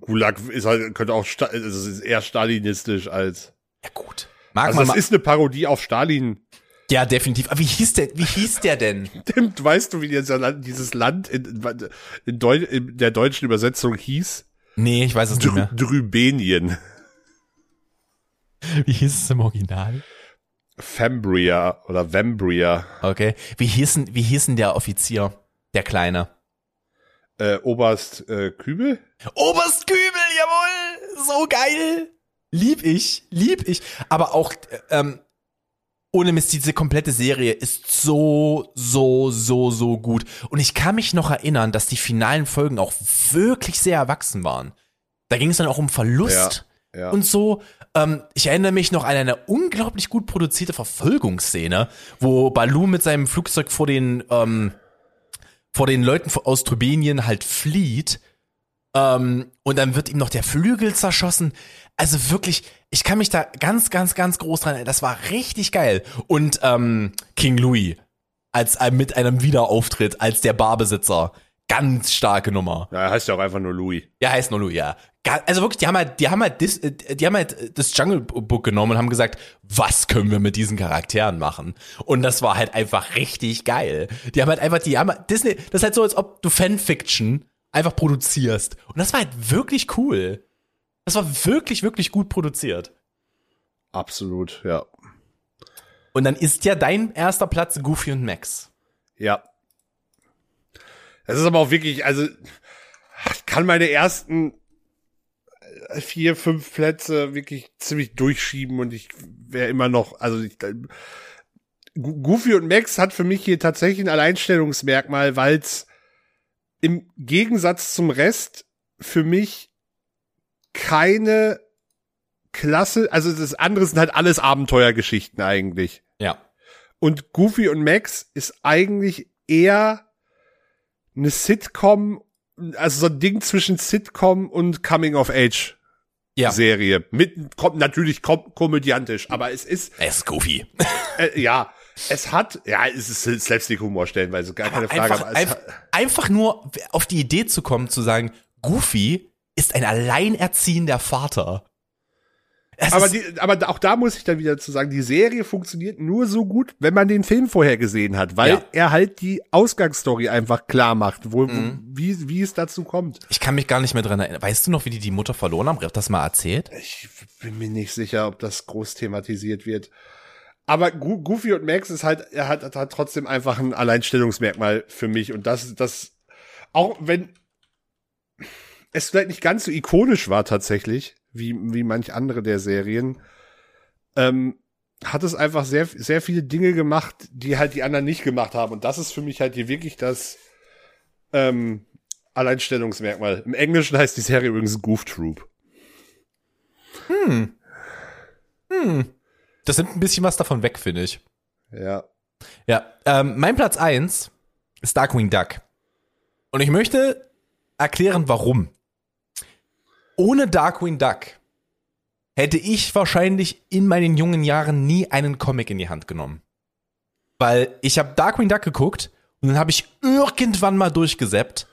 Gulag ist halt, könnte auch, also es ist eher stalinistisch als. Ja, gut. Mag Also mal, ist eine Parodie auf Stalin. ja, definitiv. Aber wie hieß der, wie hieß der denn? Tim, weißt du, wie dieses Land in, in, Deu in der deutschen Übersetzung hieß? Nee, ich weiß es nicht Dr mehr. Drübenien. Wie hieß es im Original? Fambria oder Vambria. Okay. Wie hieß denn, wie hieß denn der Offizier? Der Kleine. Äh, Oberst äh, Kübel? Oberst Kübel, jawohl! So geil! Lieb ich, lieb ich. Aber auch, äh, ähm, ohne Mist, diese komplette Serie ist so, so, so, so gut. Und ich kann mich noch erinnern, dass die finalen Folgen auch wirklich sehr erwachsen waren. Da ging es dann auch um Verlust Ja, ja. und so. Ähm, ich erinnere mich noch an eine unglaublich gut produzierte Verfolgungsszene, wo Baloo mit seinem Flugzeug vor den, ähm, vor den Leuten aus Turbinien halt flieht. Ähm, und dann wird ihm noch der Flügel zerschossen. Also wirklich, ich kann mich da ganz, ganz, ganz groß dran erinnern. Das war richtig geil. Und ähm, King Louis als äh, mit einem Wiederauftritt als der Barbesitzer. Ganz starke Nummer. Ja, er heißt ja auch einfach nur Louis. Ja, heißt nur Louis, ja. Also wirklich, die haben halt, die haben halt, das, äh, die haben halt das Jungle Book genommen und haben gesagt, was können wir mit diesen Charakteren machen? Und das war halt einfach richtig geil. Die haben halt einfach, die haben halt, Disney, das ist halt so, als ob du Fanfiction einfach produzierst. Und das war halt wirklich cool. Das war wirklich, wirklich gut produziert. Absolut, ja. Und dann ist ja dein erster Platz Goofy und Max. Ja. Es ist aber auch wirklich, also ich kann meine ersten äh, vier, fünf Plätze wirklich ziemlich durchschieben und ich wäre immer noch, also ich, Goofy und Max hat für mich hier tatsächlich ein Alleinstellungsmerkmal, weil es im Gegensatz zum Rest für mich keine Klasse, also das andere sind halt alles Abenteuergeschichten eigentlich. Ja. Und Goofy und Max ist eigentlich eher eine Sitcom, also so ein Ding zwischen Sitcom und Coming of Age Ja. Serie. Mit kommt natürlich kom komödiantisch, aber es ist Es ist Goofy. äh, ja, es hat ja, es ist Slapstick Humor stellenweise, gar keine Frage, einfach, aber einfach, hat, einfach nur auf die Idee zu kommen, zu sagen, Goofy ist ein alleinerziehender Vater. Es aber, die, aber auch da muss ich dann wieder zu sagen, die Serie funktioniert nur so gut, wenn man den Film vorher gesehen hat, weil Ja. er halt die Ausgangsstory einfach klar macht, wo, Mhm. wie, wie es dazu kommt. ich kann mich gar nicht mehr dran erinnern. Weißt du noch, wie die die Mutter verloren haben? Hat das mal erzählt? Ich bin mir nicht sicher, ob das groß thematisiert wird. Aber Go Goofy und Max ist halt, er hat, hat trotzdem einfach ein Alleinstellungsmerkmal für mich. Und das, das, auch wenn es vielleicht nicht ganz so ikonisch war tatsächlich, wie, wie manch andere der Serien, ähm, hat es einfach sehr, sehr viele Dinge gemacht, die halt die anderen nicht gemacht haben. Und das ist für mich halt hier wirklich das ähm, Alleinstellungsmerkmal. Im Englischen heißt die Serie übrigens Goof Troop. Das nimmt ein bisschen was davon weg, finde ich. Ja. Ja, ähm, mein Platz eins ist Darkwing Duck. Und ich möchte erklären, warum. Ohne Darkwing Duck hätte ich wahrscheinlich in meinen jungen Jahren nie einen Comic in die Hand genommen. Weil ich habe Darkwing Duck geguckt und dann habe ich irgendwann mal durchgesäppt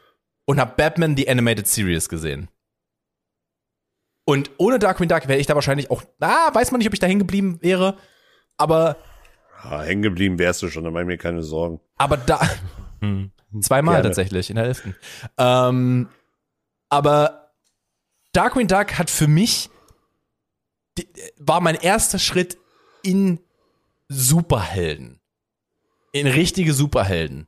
und habe Batman The Animated Series gesehen. Und ohne Darkwing Duck wäre ich da wahrscheinlich auch, ah, weiß man nicht, ob ich da hängen geblieben wäre, aber Ah, hängen geblieben wärst du schon, da mach ich mir keine Sorgen. aber da zweimal Gerne. tatsächlich in der elften. Ähm, aber Darkwing Duck hat für mich war mein erster Schritt in Superhelden, in richtige Superhelden.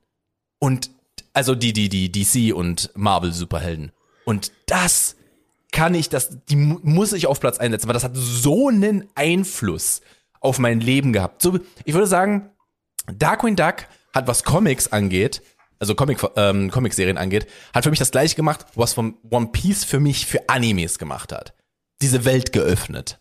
Und also die die die DC und Marvel Superhelden. Und das kann ich das die mu- muss ich auf Platz einsetzen, weil das hat so einen Einfluss auf mein Leben gehabt. So ich würde sagen, Darkwing Duck hat, was Comics angeht, also Comic, ähm, Comic-Serien angeht, hat für mich das gleiche gemacht, was von One Piece für mich für Animes gemacht hat. Diese Welt geöffnet.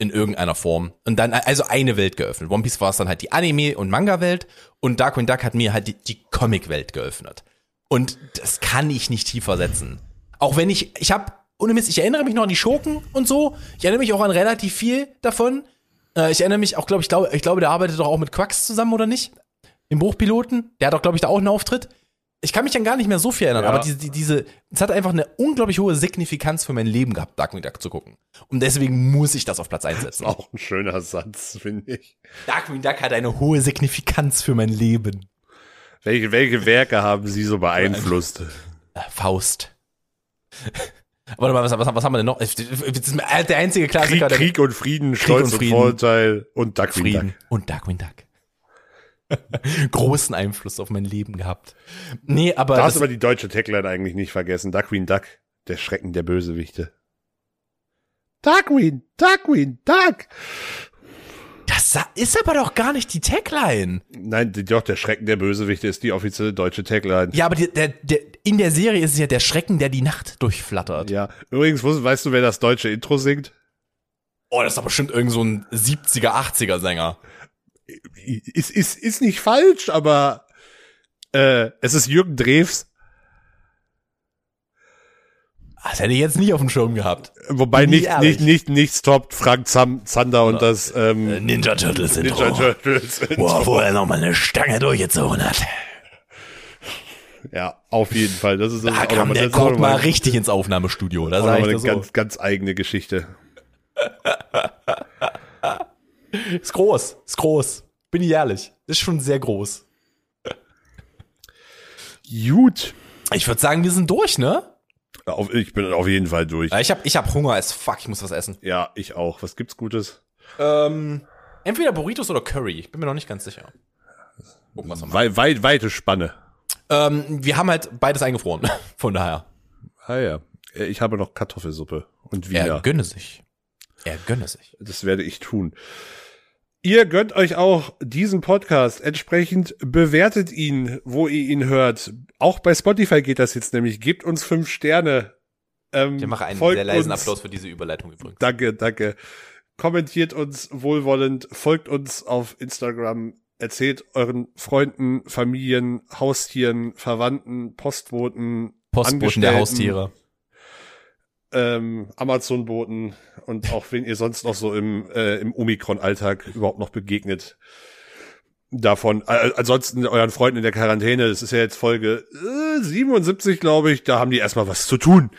In irgendeiner Form. Und dann, also eine Welt geöffnet. One Piece war es dann halt die Anime- und Manga-Welt und Darkwing Duck hat mir halt die, die Comic-Welt geöffnet. Und das kann ich nicht tiefer setzen. Auch wenn ich, ich habe, ohne Mist, ich erinnere mich noch an die Schurken und so. Ich erinnere mich auch an relativ viel davon. Äh, ich erinnere mich auch, glaube ich, glaube, ich glaube, der arbeitet doch auch mit Quax zusammen, oder nicht? Im Bruchpiloten. Der hat doch, glaube ich, da auch einen Auftritt. Ich kann mich an gar nicht mehr so viel erinnern, Ja. aber diese, die- diese, es hat einfach eine unglaublich hohe Signifikanz für mein Leben gehabt, Darkwing Duck zu gucken. Und deswegen muss ich das auf Platz 1 setzen. Auch ein schöner Satz, finde ich. Darkwing Duck hat eine hohe Signifikanz für mein Leben. Welche, welche Werke haben Sie so beeinflusst? Äh, Faust. Warte mal, was, was, was haben wir denn noch? Ist der einzige Klassiker, Krieg, der Krieg und Frieden, Stolz und und, Frieden. Vorurteil und Duckwing Frieden Duck. und Darkwing Duck. Großen Einfluss auf mein Leben gehabt. Nee, aber Du hast aber die deutsche Tagline eigentlich nicht vergessen. Duckwing Duck, der Schrecken der Bösewichte. Duckwing, Duckwing, Duck. das ist aber doch gar nicht die Tagline. Nein, doch, der Schrecken der Bösewichte ist die offizielle deutsche Tagline. Ja, aber die, der, der, in der Serie ist es ja der Schrecken, der die Nacht durchflattert. Ja, übrigens, weißt du, wer das deutsche Intro singt? Oh, das ist doch bestimmt irgend so ein 70er, 80er Sänger. Ist, ist, ist nicht falsch, aber äh, es ist Jürgen Drews, Das hätte ich jetzt nicht auf dem Schirm gehabt. wobei nicht, ehrlich. nicht, nicht, nichts toppt Frank Zam, Zander und das ähm, Ninja Turtles Ninja Turtles. Boah, wo er nochmal eine Stange durchgezogen hat. Ja, auf jeden Fall. Das ist, das Da ist kam nochmal- der das ist Guck mal richtig ins Aufnahmestudio. Da auch sag nochmal ich eine das so. ganz, ganz eigene Geschichte. Ist groß, ist groß. Bin ich ehrlich. Ist schon sehr groß. Gut. Ich würde sagen, wir sind durch, ne? Auf, ich bin auf jeden Fall durch. Ich hab, ich hab Hunger as fuck. Ich muss was essen. Ja, ich auch. Was gibt's Gutes? Ähm, entweder Burritos oder Curry. Ich bin mir noch nicht ganz sicher. Gucken, was wir weit, weite Spanne. Ähm, wir haben halt beides eingefroren. Von daher. Ah ja. Ich habe noch Kartoffelsuppe und Er Wiener. gönne sich. Er gönne sich. Das werde ich tun. Ihr gönnt euch auch diesen Podcast. Entsprechend bewertet ihn, wo ihr ihn hört. Auch bei Spotify geht das jetzt nämlich. Gebt uns fünf Sterne. Ähm, Ich mache einen sehr leisen uns. Applaus für diese Überleitung übrigens. Danke, danke. Kommentiert uns wohlwollend, folgt uns auf Instagram, erzählt euren Freunden, Familien, Haustieren, Verwandten, Postboten, Postboten der Haustiere. Ähm, Amazon-Boten und auch wenn ihr sonst noch so im, äh, im Omikron-Alltag überhaupt noch begegnet. Davon, äh, ansonsten euren Freunden in der Quarantäne, das ist ja jetzt Folge äh, 77, glaube ich, da haben die erstmal was zu tun.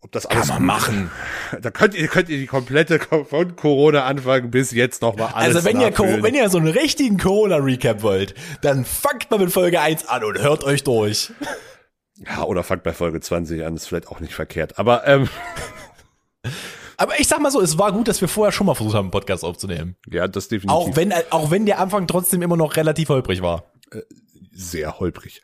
Ob das alles Kann man machen. Da könnt ihr, könnt ihr die komplette Ko- von Corona anfangen bis jetzt noch mal alles Also wenn ihr, nachfühlen. wenn ihr so einen richtigen Corona-Recap wollt, dann fangt mal mit Folge 1 an und hört euch durch. Ja, oder fangt bei Folge 20 an, ist vielleicht auch nicht verkehrt. Aber ähm, Aber ich sag mal so, es war gut, dass wir vorher schon mal versucht haben, einen Podcast aufzunehmen. ja, das definitiv Auch wenn, auch wenn der Anfang trotzdem immer noch relativ holprig war. sehr holprig.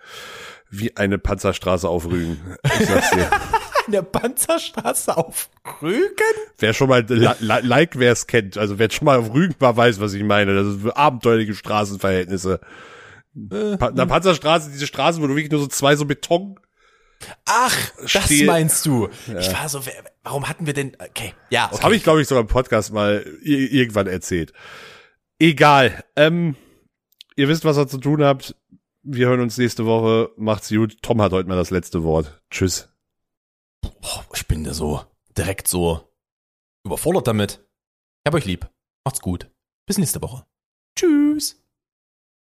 Wie eine Panzerstraße auf Rügen. Ich sag's dir. In der Panzerstraße auf Rügen? Wer schon mal li li- like wer es kennt, also wer schon mal auf Rügen war, weiß, was ich meine. Das ist abenteuerliche Straßenverhältnisse. Pa na, Panzerstraße, diese Straßen, wo du wirklich nur so zwei so Beton. Ach, das Stiel- meinst du. Ich war so, warum hatten wir denn, okay, ja, okay. Das habe ich, glaube ich, sogar im Podcast mal irgendwann erzählt. Egal. Ähm, Ihr wisst, was ihr zu tun habt. Wir hören uns nächste Woche. Macht's gut. Tom hat heute mal das letzte Wort. Tschüss. Boah, ich bin da so direkt so überfordert damit. Ich hab euch lieb. Macht's gut. Bis nächste Woche.